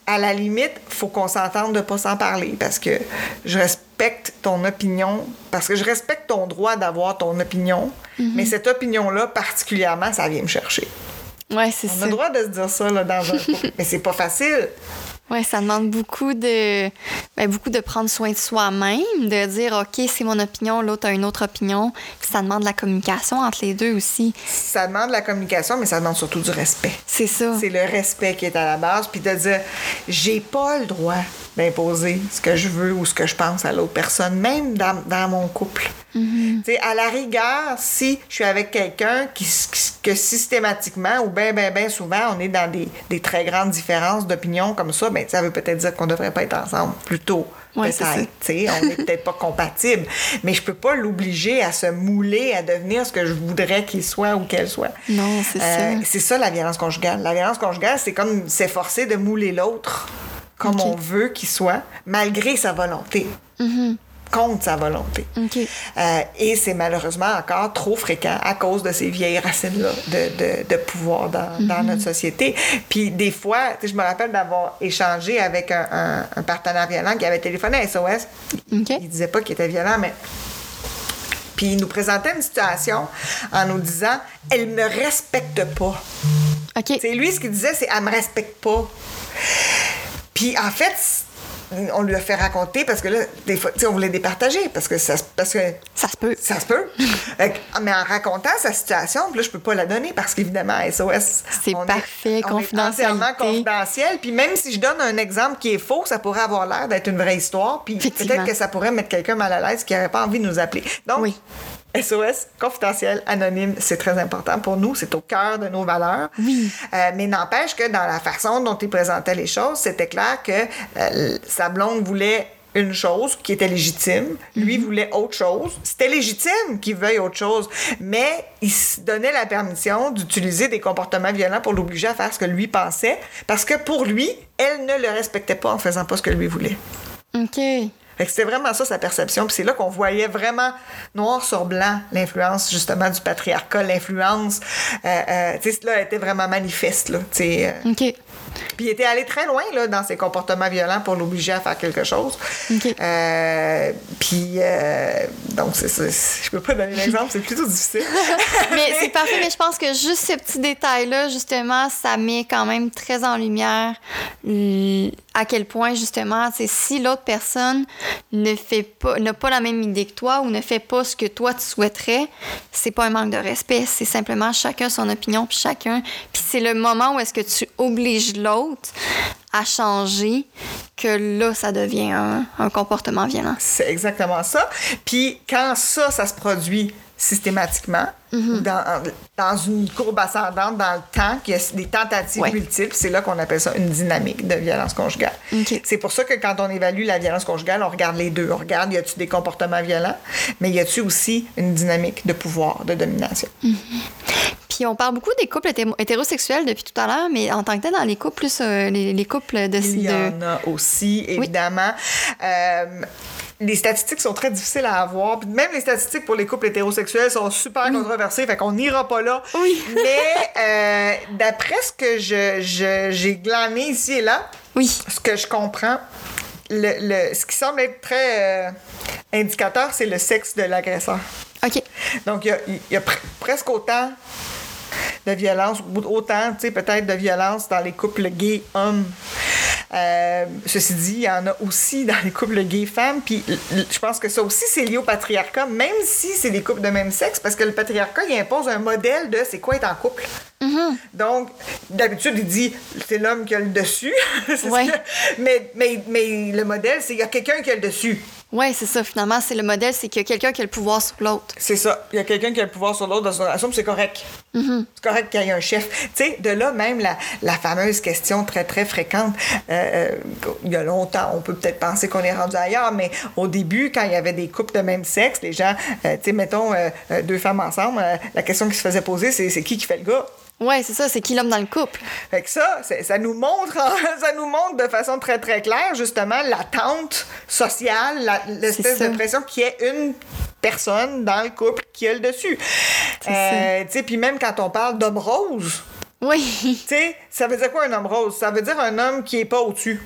À la limite, faut qu'on s'entende de pas s'en parler parce que je respecte ton opinion, parce que je respecte ton droit d'avoir ton opinion, mais cette opinion-là, particulièrement, ça vient me chercher. Ouais, c'est On ça. a le droit de se dire ça là, dans un mais c'est pas facile. Ouais, ça demande beaucoup de, ben, beaucoup de prendre soin de soi-même, de dire, OK, c'est mon opinion, l'autre a une autre opinion. Ça demande de la communication entre les deux aussi. Ça demande la communication, mais ça demande surtout du respect. C'est ça. C'est le respect qui est à la base, puis de dire j'ai pas le droit d'imposer ce que je veux ou ce que je pense à l'autre personne, même dans, dans mon couple. Tu sais, à la rigueur, si je suis avec quelqu'un qui, qui- que systématiquement ou bien, bien, bien souvent, on est dans des, des très grandes différences d'opinion comme ça, ben, ça veut peut-être dire qu'on devrait pas être ensemble plus tôt. Ouais, peut-être. On n'est peut-être pas compatibles, mais je peux pas l'obliger à se mouler, à devenir ce que je voudrais qu'il soit ou qu'elle soit. Non, c'est Euh, ça. c'est ça la violence conjugale. La violence conjugale, c'est comme s'efforcer de mouler l'autre comme on veut qu'il soit, malgré sa volonté. Contre sa volonté. Euh, et c'est malheureusement encore trop fréquent à cause de ces vieilles racines-là de, de, de pouvoir dans, dans notre société. Puis des fois, je me rappelle d'avoir échangé avec un, un- un partenaire violent qui avait téléphoné à SOS. OK. Il disait pas qu'il était violent, mais. Puis il nous présentait une situation en nous disant Elle me respecte pas. C'est lui, ce qu'il disait, c'est Elle me respecte pas. Puis en fait, on lui a fait raconter parce que là, des fois, tu sais, on voulait départager parce que ça, se- parce que Ça se peut. ça se peut. Mais en racontant sa situation, là, je peux pas la donner parce qu'évidemment, SOS. C'est parfait, entièrement confidentiel. Puis même si je donne un exemple qui est faux, ça pourrait avoir l'air d'être une vraie histoire. Puis peut-être que ça pourrait mettre quelqu'un mal à l'aise qui n'aurait pas envie de nous appeler. Donc, Oui. SOS, confidentiel, anonyme, c'est très important pour nous. C'est au cœur de nos valeurs. Oui. Euh, mais n'empêche que dans la façon dont il présentait les choses, c'était clair que euh, sa blonde voulait une chose qui était légitime, lui voulait autre chose. C'était légitime qu'il veuille autre chose, mais il se donnait la permission d'utiliser des comportements violents pour l'obliger à faire ce que lui pensait, parce que pour lui, elle ne le respectait pas en faisant pas ce que lui voulait. OK. C'était vraiment ça sa perception. Puis c'est là qu'on voyait vraiment noir sur blanc l'influence justement du patriarcat, l'influence. Euh, euh, tu sais, cela était vraiment manifeste là. euh. OK. Puis il était allé très loin là dans ses comportements violents pour l'obliger à faire quelque chose. OK. Euh, puis euh, donc c'est ça. Je peux pas donner l'exemple, c'est plutôt difficile. mais c'est parfait, mais je pense que juste ce petit détail-là, justement, ça met quand même très en lumière à quel point, justement, c'est si l'autre personne ne fait pas, n'a pas la même idée que toi ou ne fait pas ce que toi tu souhaiterais, c'est pas un manque de respect, c'est simplement chacun son opinion, puis chacun. Puis c'est le moment où est-ce que tu obliges l'autre à changer que là, ça devient un, un comportement violent. C'est exactement ça. Puis quand ça, ça se produit systématiquement, dans, dans une courbe ascendante dans le temps, qu'il y a des tentatives Ouais. multiples, c'est là qu'on appelle ça une dynamique de violence conjugale. C'est pour ça que quand on évalue la violence conjugale, on regarde les deux. On regarde, y a-tu des comportements violents, mais y a-tu aussi une dynamique de pouvoir, de domination. Puis on parle beaucoup des couples hétéro- hétérosexuels depuis tout à l'heure, mais en tant que tel, dans les couples, plus euh, les, les couples de... Il y de- en a aussi, évidemment. Euh, les statistiques sont très difficiles à avoir. Puis même les statistiques pour les couples hétérosexuels sont super controversées, fait qu'on n'ira pas là. Oui. Mais euh, d'après ce que je, je- j'ai glané ici et là, Oui. ce que je comprends, le, le- ce qui semble être très euh, indicateur, c'est le sexe de l'agresseur. OK. Donc, il y a, il y a pr- presque autant de violence, autant, tu sais, peut-être de violence dans les couples gays hommes. Euh, ceci dit, il y en a aussi dans les couples gays femmes. Puis, je pense que ça aussi, c'est lié au patriarcat, même si c'est des couples de même sexe, parce que le patriarcat, il impose un modèle de c'est quoi être en couple. Donc, d'habitude, il dit c'est l'homme qui a le dessus. Ce que- mais, mais, mais le modèle, c'est il y a quelqu'un qui a le dessus. Oui, c'est ça. Finalement, c'est le modèle, c'est qu'il y a quelqu'un qui a le pouvoir sur l'autre. C'est ça. Il y a quelqu'un qui a le pouvoir sur l'autre dans une relation, c'est correct. Mm-hmm. C'est correct qu'il y ait un chef. Tu sais, de là même la, la fameuse question très, très fréquente. euh, euh, il y a longtemps, on peut peut-être penser qu'on est rendu ailleurs, mais au début, quand il y avait des couples de même sexe, les gens, euh, tu sais, mettons euh, deux femmes ensemble, la question qui se faisait poser, c'est c'est qui qui fait le gars? Oui, c'est ça. C'est qui l'homme dans le couple? Fait que ça, ça nous montre, ça nous montre de façon très très claire justement l'attente sociale, la- l'espèce d'impression qu'il y ait une personne dans le couple qui a le dessus. Euh, tu sais, puis même quand on parle d'homme rose, Oui. tu sais, ça veut dire quoi un homme rose? Ça veut dire un homme qui est pas au-dessus.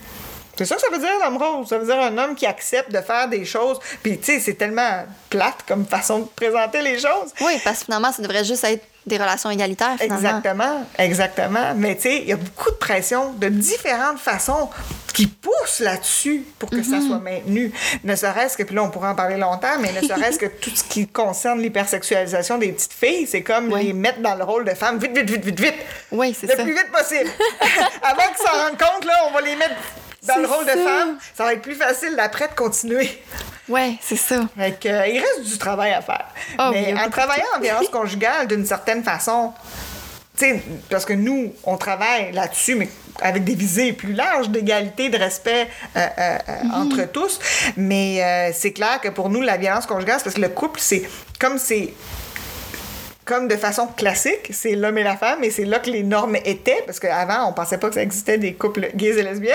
C'est ça que ça veut dire, l'homme rose? Ça veut dire un homme qui accepte de faire des choses. Puis, tu sais, c'est tellement plate comme façon de présenter les choses. Oui, parce que finalement, ça devrait juste être des relations égalitaires, finalement. Exactement, exactement. Mais tu sais, il y a beaucoup de pression de différentes façons qui poussent là-dessus pour que Mhm. ça soit maintenu. Ne serait-ce que, puis là, on pourra en parler longtemps, mais ne serait-ce que tout ce qui concerne l'hypersexualisation des petites filles, c'est comme Oui. les mettre dans le rôle de femme vite, vite, vite, vite, vite. Oui, c'est Le ça. plus vite possible. Avant qu'ils s'en rendent compte, là, on va les mettre dans le rôle de femme. Ça va être plus facile d'après de continuer. Oui, c'est ça. Fait que, euh, il reste du travail à faire. Y Mais en travaillant en violence conjugale, d'une certaine façon, parce que nous, on travaille là-dessus, mais avec des visées plus larges d'égalité, de respect euh, euh, Mhm. entre tous. Mais euh, c'est clair que pour nous, la violence conjugale, c'est parce que le couple, c'est comme c'est comme de façon classique, c'est l'homme et la femme, et c'est là que les normes étaient, parce qu'avant, on pensait pas que ça existait des couples gays et lesbiennes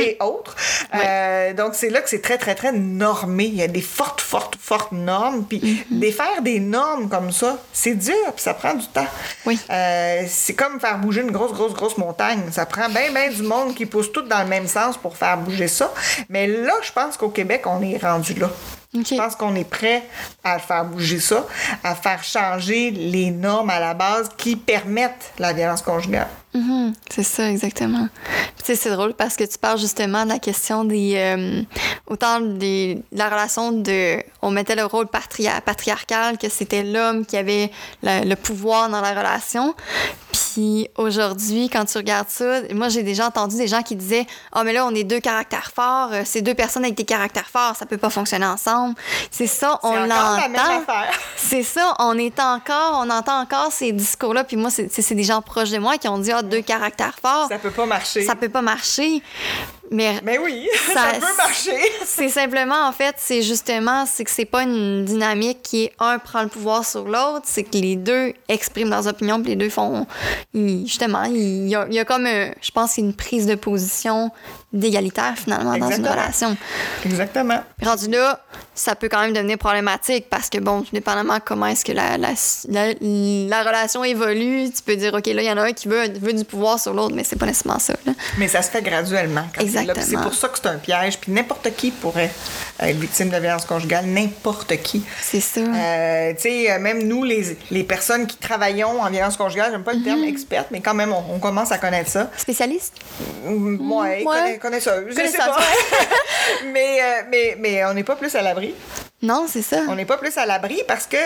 et autres. Euh, donc, c'est là que c'est très, très, très normé. Il y a des fortes, fortes, fortes normes. Puis, défaire des normes comme ça, c'est dur, puis ça prend du temps. Oui. Euh, c'est comme faire bouger une grosse, grosse, grosse montagne. Ça prend bien, bien du monde qui pousse tout dans le même sens pour faire bouger ça. Mais là, je pense qu'au Québec, on est rendu là. Je pense qu'on est prêt à faire bouger ça, à faire changer les normes à la base qui permettent la violence conjugale. Mhm, c'est ça, exactement. Puis, tu sais, c'est drôle parce que tu parles justement de la question des. euh, autant des, de la relation de. On mettait le rôle patria- patriarcal, que c'était l'homme qui avait le, le pouvoir dans la relation. Puis aujourd'hui, quand tu regardes ça, moi, j'ai déjà entendu des gens qui disaient Ah, mais là, on est deux caractères forts, euh, c'est deux personnes avec des caractères forts, ça peut pas fonctionner ensemble. C'est ça, on l'entend. C'est ça, on est encore, on entend encore ces discours-là. Puis moi, c'est des gens proches de moi qui ont dit ah deux caractères forts, Ça peut pas marcher. ça peut pas marcher. Mais Mais oui, ça, Ça- peut marcher. c'est simplement en fait, c'est justement, c'est que c'est pas une dynamique qui est un prend le pouvoir sur l'autre, c'est que les deux expriment leurs opinions, puis les deux font, ils- justement, il y a, il y a comme, un- je pense, une prise de position d'égalitaire finalement dans une Exactement. relation. Exactement. Rendu là, ça peut quand même devenir problématique parce que, bon, dépendamment comment est-ce que la, la, la, la relation évolue, tu peux dire, OK, là, il y en a un qui veut, veut du pouvoir sur l'autre, mais c'est pas nécessairement ça. Là. Mais ça se fait graduellement. quand. Puis C'est Exactement. pour ça que c'est un piège. Puis n'importe qui pourrait être victime de violence conjugale. N'importe qui. C'est ça. Euh, tu sais, euh, même nous, les, les personnes qui travaillons en violence conjugale, j'aime pas le terme experte, mais quand même, on, on commence à connaître ça. Spécialiste? Mm, Ouais, ouais. connais- connaisseuse, je sais pas. mais, euh, mais, mais on n'est pas plus à l'abri. Non, c'est ça. On n'est pas plus à l'abri parce que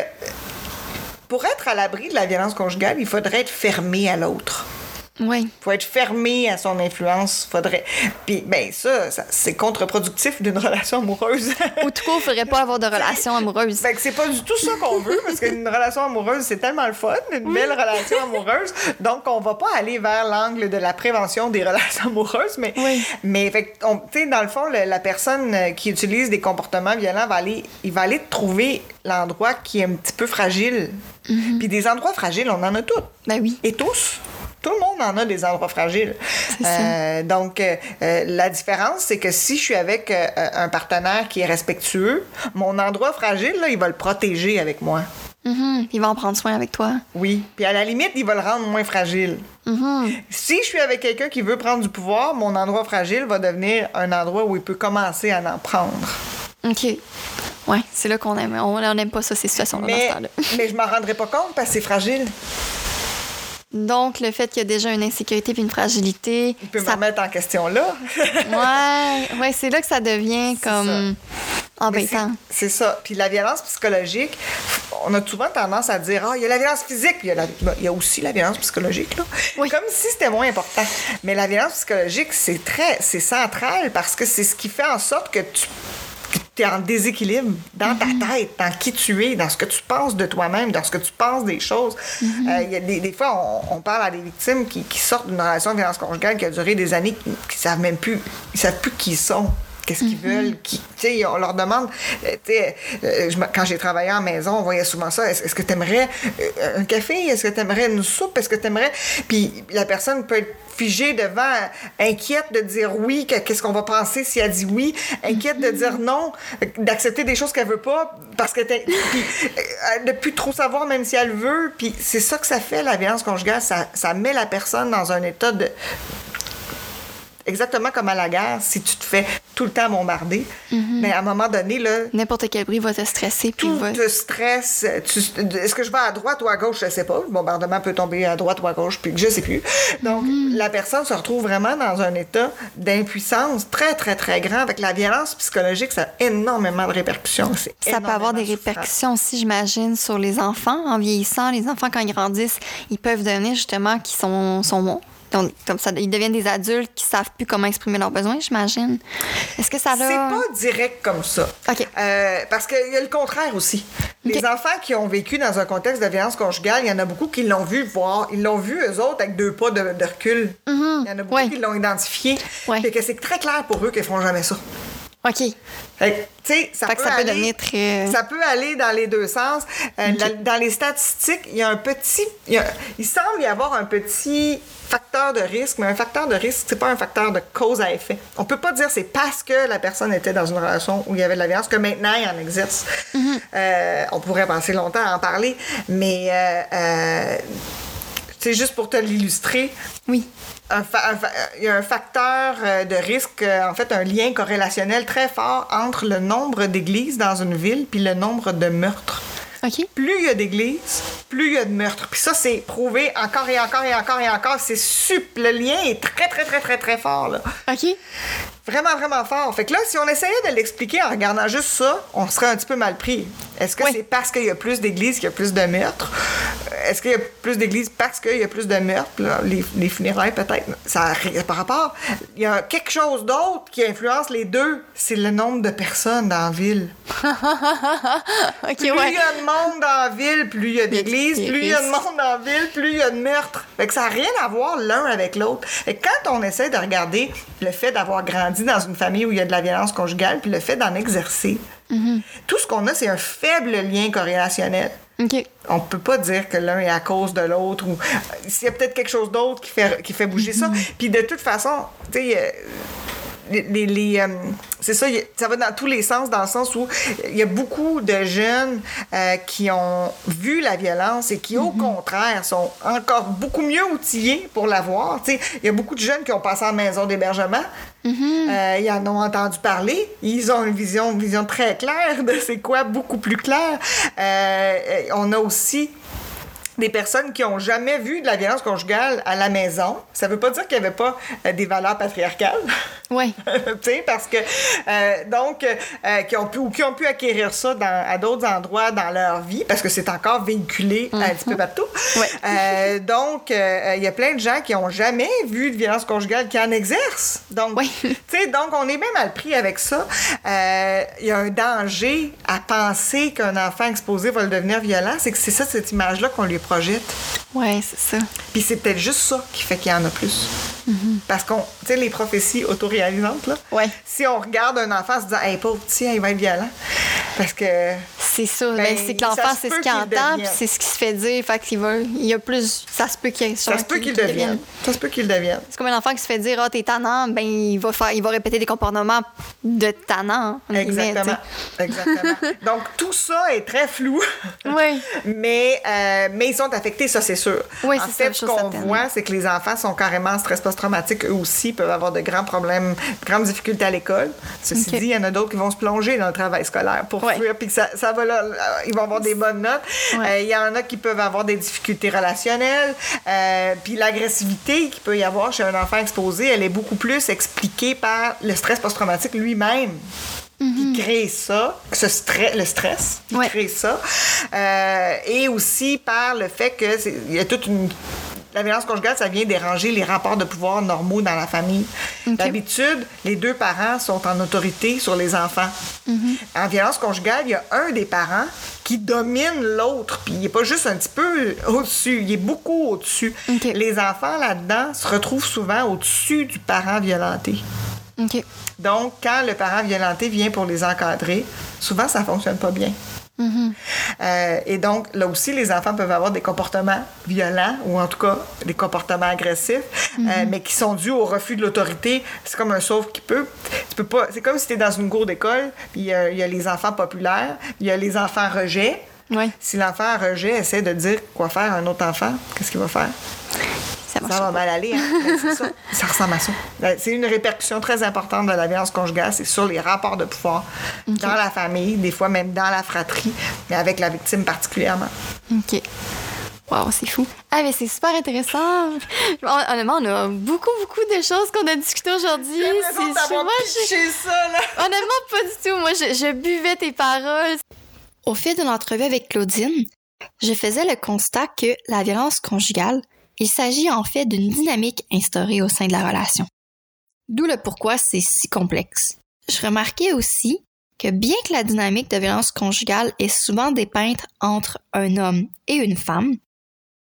pour être à l'abri de la violence conjugale, il faudrait être fermé à l'autre. Oui. faut être fermé à son influence. Faudrait. Puis, ben, ça, ça c'est contre-productif d'une relation amoureuse. Ou tout court, faudrait pas avoir de relation amoureuse. Fait que c'est pas du tout ça qu'on veut, parce qu'une relation amoureuse, c'est tellement le fun, une belle relation amoureuse. Donc, on va pas aller vers l'angle de la prévention des relations amoureuses, mais, Oui. mais fait que, on- tu sais, dans le fond, le- la personne euh, qui utilise des comportements violents va aller, il va aller trouver l'endroit qui est un petit peu fragile. Puis des endroits fragiles, on en a tous. Ben oui. Et tous. Tout le monde en a des endroits fragiles. Euh, donc, euh, euh, la différence, c'est que si je suis avec euh, un partenaire qui est respectueux, mon endroit fragile, là, il va le protéger avec moi. Mhm. Il va en prendre soin avec toi. Oui. Puis à la limite, il va le rendre moins fragile. Mhm. Si je suis avec quelqu'un qui veut prendre du pouvoir, mon endroit fragile va devenir un endroit où il peut commencer à en prendre. OK. Ouais, c'est là qu'on aime. On n'aime pas ça, ces situations-là, dans Mais, ce temps-là. mais je m'en rendrai pas compte parce que c'est fragile. Donc, le fait qu'il y a déjà une insécurité puis une fragilité, Il peut ça me remettre en question là. Ouais, ouais, c'est là que ça devient comme embêtant. C'est ça. Puis la violence psychologique, on a souvent tendance à dire, ah, il y a la violence physique, il y, a la- il y a aussi la violence psychologique, là. Oui. Comme si c'était moins important. Mais la violence psychologique, c'est très, c'est central parce que c'est ce qui fait en sorte que tu tu es en déséquilibre dans ta tête, dans qui tu es, dans ce que tu penses de toi-même, dans ce que tu penses des choses. Euh, il y a des, des fois, on, on parle à des victimes qui, qui sortent d'une relation de violence conjugale qui a duré des années, qui, qui savent même plus, ils savent plus qui ils sont. Qu'est-ce qu'ils veulent? Qui, tu sais, on leur demande. euh, euh, quand j'ai travaillé en maison, on voyait souvent ça. Est-ce que tu aimerais un café? Est-ce que tu aimerais une soupe? Est-ce que tu aimerais. Puis la personne peut être figée devant, euh, inquiète de dire oui, que- qu'est-ce qu'on va penser si elle dit oui, inquiète de dire non, euh, d'accepter des choses qu'elle veut pas, parce que puis, euh, de plus trop savoir même si elle veut. Puis c'est ça que ça fait, la violence conjugale. Ça, ça met la personne dans un état de exactement comme à la guerre, si tu te fais tout le temps bombarder, mais à un moment donné, là, N'importe quel bruit va te stresser, puis tout va... te stresse. Est-ce que je vais à droite ou à gauche? Je sais pas. Le bombardement peut tomber à droite ou à gauche, puis je sais plus. Donc, Mhm. la personne se retrouve vraiment dans un état d'impuissance très, très, très grand. Avec la violence psychologique, ça a énormément de répercussions. Ça peut avoir des répercussions aussi, j'imagine, sur les enfants. En vieillissant, les enfants, quand ils grandissent, ils peuvent devenir justement qui sont, sont donc, comme ça, ils deviennent des adultes qui savent plus comment exprimer leurs besoins, j'imagine. Est-ce que ça a... C'est pas direct comme ça. OK. Euh, parce qu'il y a le contraire aussi. Les enfants qui ont vécu dans un contexte de violence conjugale, il y en a beaucoup qui l'ont vu voir. Ils l'ont vu, eux autres, avec deux pas de, de recul. Il y en a beaucoup Ouais. qui l'ont identifié. Ouais. Fait que c'est très clair pour eux qu'ils feront jamais ça. OK. Fait ça, Fait peut que ça peut aller- devenir très- Ça peut aller dans les deux sens. Euh, dans, dans les statistiques, il y a un petit... Il, y a- il semble y avoir un petit facteur de risque, mais un facteur de risque, c'est pas un facteur de cause à effet. On peut pas dire c'est parce que la personne était dans une relation où il y avait de la violence que maintenant il en exerce. Euh, on pourrait passer longtemps à en parler, mais euh, c'est juste pour te l'illustrer Oui. Un il y a un facteur euh, de risque, euh, en fait, un lien corrélationnel très fort entre le nombre d'églises dans une ville puis le nombre de meurtres. Plus il y a d'églises, plus il y a de meurtres. Puis ça, c'est prouvé encore et encore et encore et encore. C'est sup. Le lien est très, très, très, très, très fort, là. OK. Vraiment, vraiment fort. Fait que là, si on essayait de l'expliquer en regardant juste ça, on serait un petit peu mal pris. Est-ce que Oui. c'est parce qu'il y a plus d'églises qu'il y a plus de meurtres? Est-ce qu'il y a plus d'églises parce qu'il y a plus de meurtres? Là, les, les funérailles, peut-être? Ça a ri- par rapport. Il y a quelque chose d'autre qui influence les deux. C'est le nombre de personnes dans la ville. OK, Plus ouais. il y a de monde dans la ville, plus il y a d'églises. Plus il y a de monde dans la ville, plus il y a de meurtres. Fait que ça n'a rien à voir l'un avec l'autre. Et quand on essaie de regarder le fait d'avoir grandi dans une famille où il y a de la violence conjugale, puis le fait d'en exercer, Mm-hmm. tout ce qu'on a, c'est un faible lien corrélationnel. OK. On peut pas dire que l'un est à cause de l'autre ou euh, s'il y a peut-être quelque chose d'autre qui fait, qui fait bouger ça. Puis de toute façon, tu sais, euh, les, les- les, euh, c'est ça, ça va dans tous les sens, dans le sens où il y a beaucoup de jeunes euh, qui ont vu la violence et qui, au contraire, sont encore beaucoup mieux outillés pour la voir. Il y a beaucoup de jeunes qui ont passé en maison d'hébergement. Euh, ils en ont entendu parler. Ils ont une vision, une vision très claire de c'est quoi, beaucoup plus claire. On a aussi des personnes qui ont jamais vu de la violence conjugale à la maison. Ça veut pas dire qu'il n'y avait pas euh, des valeurs patriarcales. Ouais. tu sais, parce que, euh, donc, euh, qui, ont pu, ou qui ont pu acquérir ça dans, à d'autres endroits dans leur vie, parce que c'est encore véhiculé un petit peu partout. Ouais. Euh, donc, il y a plein de gens qui ont jamais vu de violence conjugale qui en exercent. Donc, Oui. tu sais, donc, on est bien mal pris avec ça. Il y a un danger à penser qu'un enfant exposé va le devenir violent. C'est que c'est ça, cette image-là qu'on lui projette. Ouais, c'est ça. Puis c'est peut-être juste ça qui fait qu'il y en a plus. Parce qu'on, tu sais, les prophéties autoréalisantes, là. Ouais. Si on regarde un enfant en se disant, hey, pauvre petit, il va être violent. Parce que. C'est ça. Ben, Ben, c'est que l'enfant, c'est ce qu'il entend, puis c'est ce qui se fait dire. Fait qu'il va. Il y a plus. Ça se peut qu'il Ça se peut qu'il devienne. Ça se peut qu'il devienne. C'est comme un enfant qui se fait dire Ah, t'es tannant, ben il va faire il va répéter des comportements de tannant. guillemets, Exactement. Exactement. Donc, tout ça est très flou. Oui. mais, euh, mais ils sont affectés, ça, c'est sûr. Oui, en ça, fait, ce qu'on voit, c'est que les enfants sont carrément en stress post-traumatique. Eux aussi peuvent avoir de grands problèmes, de grandes difficultés à l'école. Ceci dit, il y en a d'autres qui vont se plonger dans le travail scolaire pour fuir, puis ça, va ils vont avoir des bonnes notes. Ouais. Euh, Il y en a qui peuvent avoir des difficultés relationnelles. Euh, puis l'agressivité qu'il peut y avoir chez un enfant exposé, elle est beaucoup plus expliquée par le stress post-traumatique lui-même. Qui crée ça, ce stress, le stress qui Ouais. crée ça, Euh, et aussi par le fait que c'est- il y a toute une la violence conjugale, ça vient déranger les rapports de pouvoir normaux dans la famille. D'habitude, les deux parents sont en autorité sur les enfants. Mhm. En violence conjugale, il y a un des parents qui domine l'autre, puis il n'est pas juste un petit peu au-dessus, il est beaucoup au-dessus. Les enfants là-dedans se retrouvent souvent au-dessus du parent violenté. OK. Donc, quand le parent violenté vient pour les encadrer, souvent, ça fonctionne pas bien. Euh, et donc, là aussi, les enfants peuvent avoir des comportements violents ou en tout cas des comportements agressifs, euh, mais qui sont dus au refus de l'autorité. C'est comme un sauve qui peut. Tu peux pas. C'est comme si tu es dans une cour d'école, puis il y, a- il y a les enfants populaires, il y a les enfants rejets. Ouais. Si l'enfant rejet essaie de dire quoi faire à un autre enfant, qu'est-ce qu'il va faire? Ça va mal aller, hein? Ben, c'est ça. Ça ressemble à ça. Ben, C'est une répercussion très importante de la violence conjugale, c'est sur les rapports de pouvoir dans la famille, des fois même dans la fratrie, mais avec la victime particulièrement. OK. Wow, c'est fou. Ah, mais c'est super intéressant. Hon- Honnêtement, on a beaucoup, beaucoup de choses qu'on a discutées aujourd'hui. C'est- moi, je- ça, là. Honnêtement, pas du tout. Moi, je, je buvais tes paroles. Au fil de l'entrevue avec Claudine, je faisais le constat que la violence conjugale, il s'agit en fait d'une dynamique instaurée au sein de la relation. D'où le pourquoi c'est si complexe. Je remarquais aussi que bien que la dynamique de violence conjugale est souvent dépeinte entre un homme et une femme,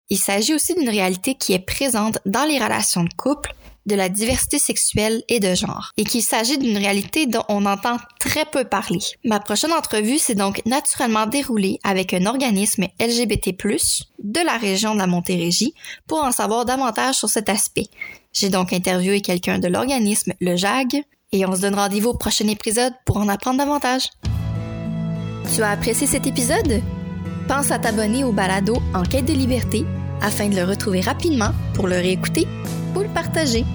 il s'agit aussi d'une réalité qui est présente dans les relations de couple de la diversité sexuelle et de genre, et qu'il s'agit d'une réalité dont on entend très peu parler. Ma prochaine entrevue s'est donc naturellement déroulée avec un organisme LGBT+, de la région de la Montérégie, pour en savoir davantage sur cet aspect. J'ai donc interviewé quelqu'un de l'organisme Le JAG, et on se donne rendez-vous au prochain épisode pour en apprendre davantage. Tu as apprécié cet épisode? Pense à t'abonner au balado En quête de liberté afin de le retrouver rapidement pour le réécouter ou le partager.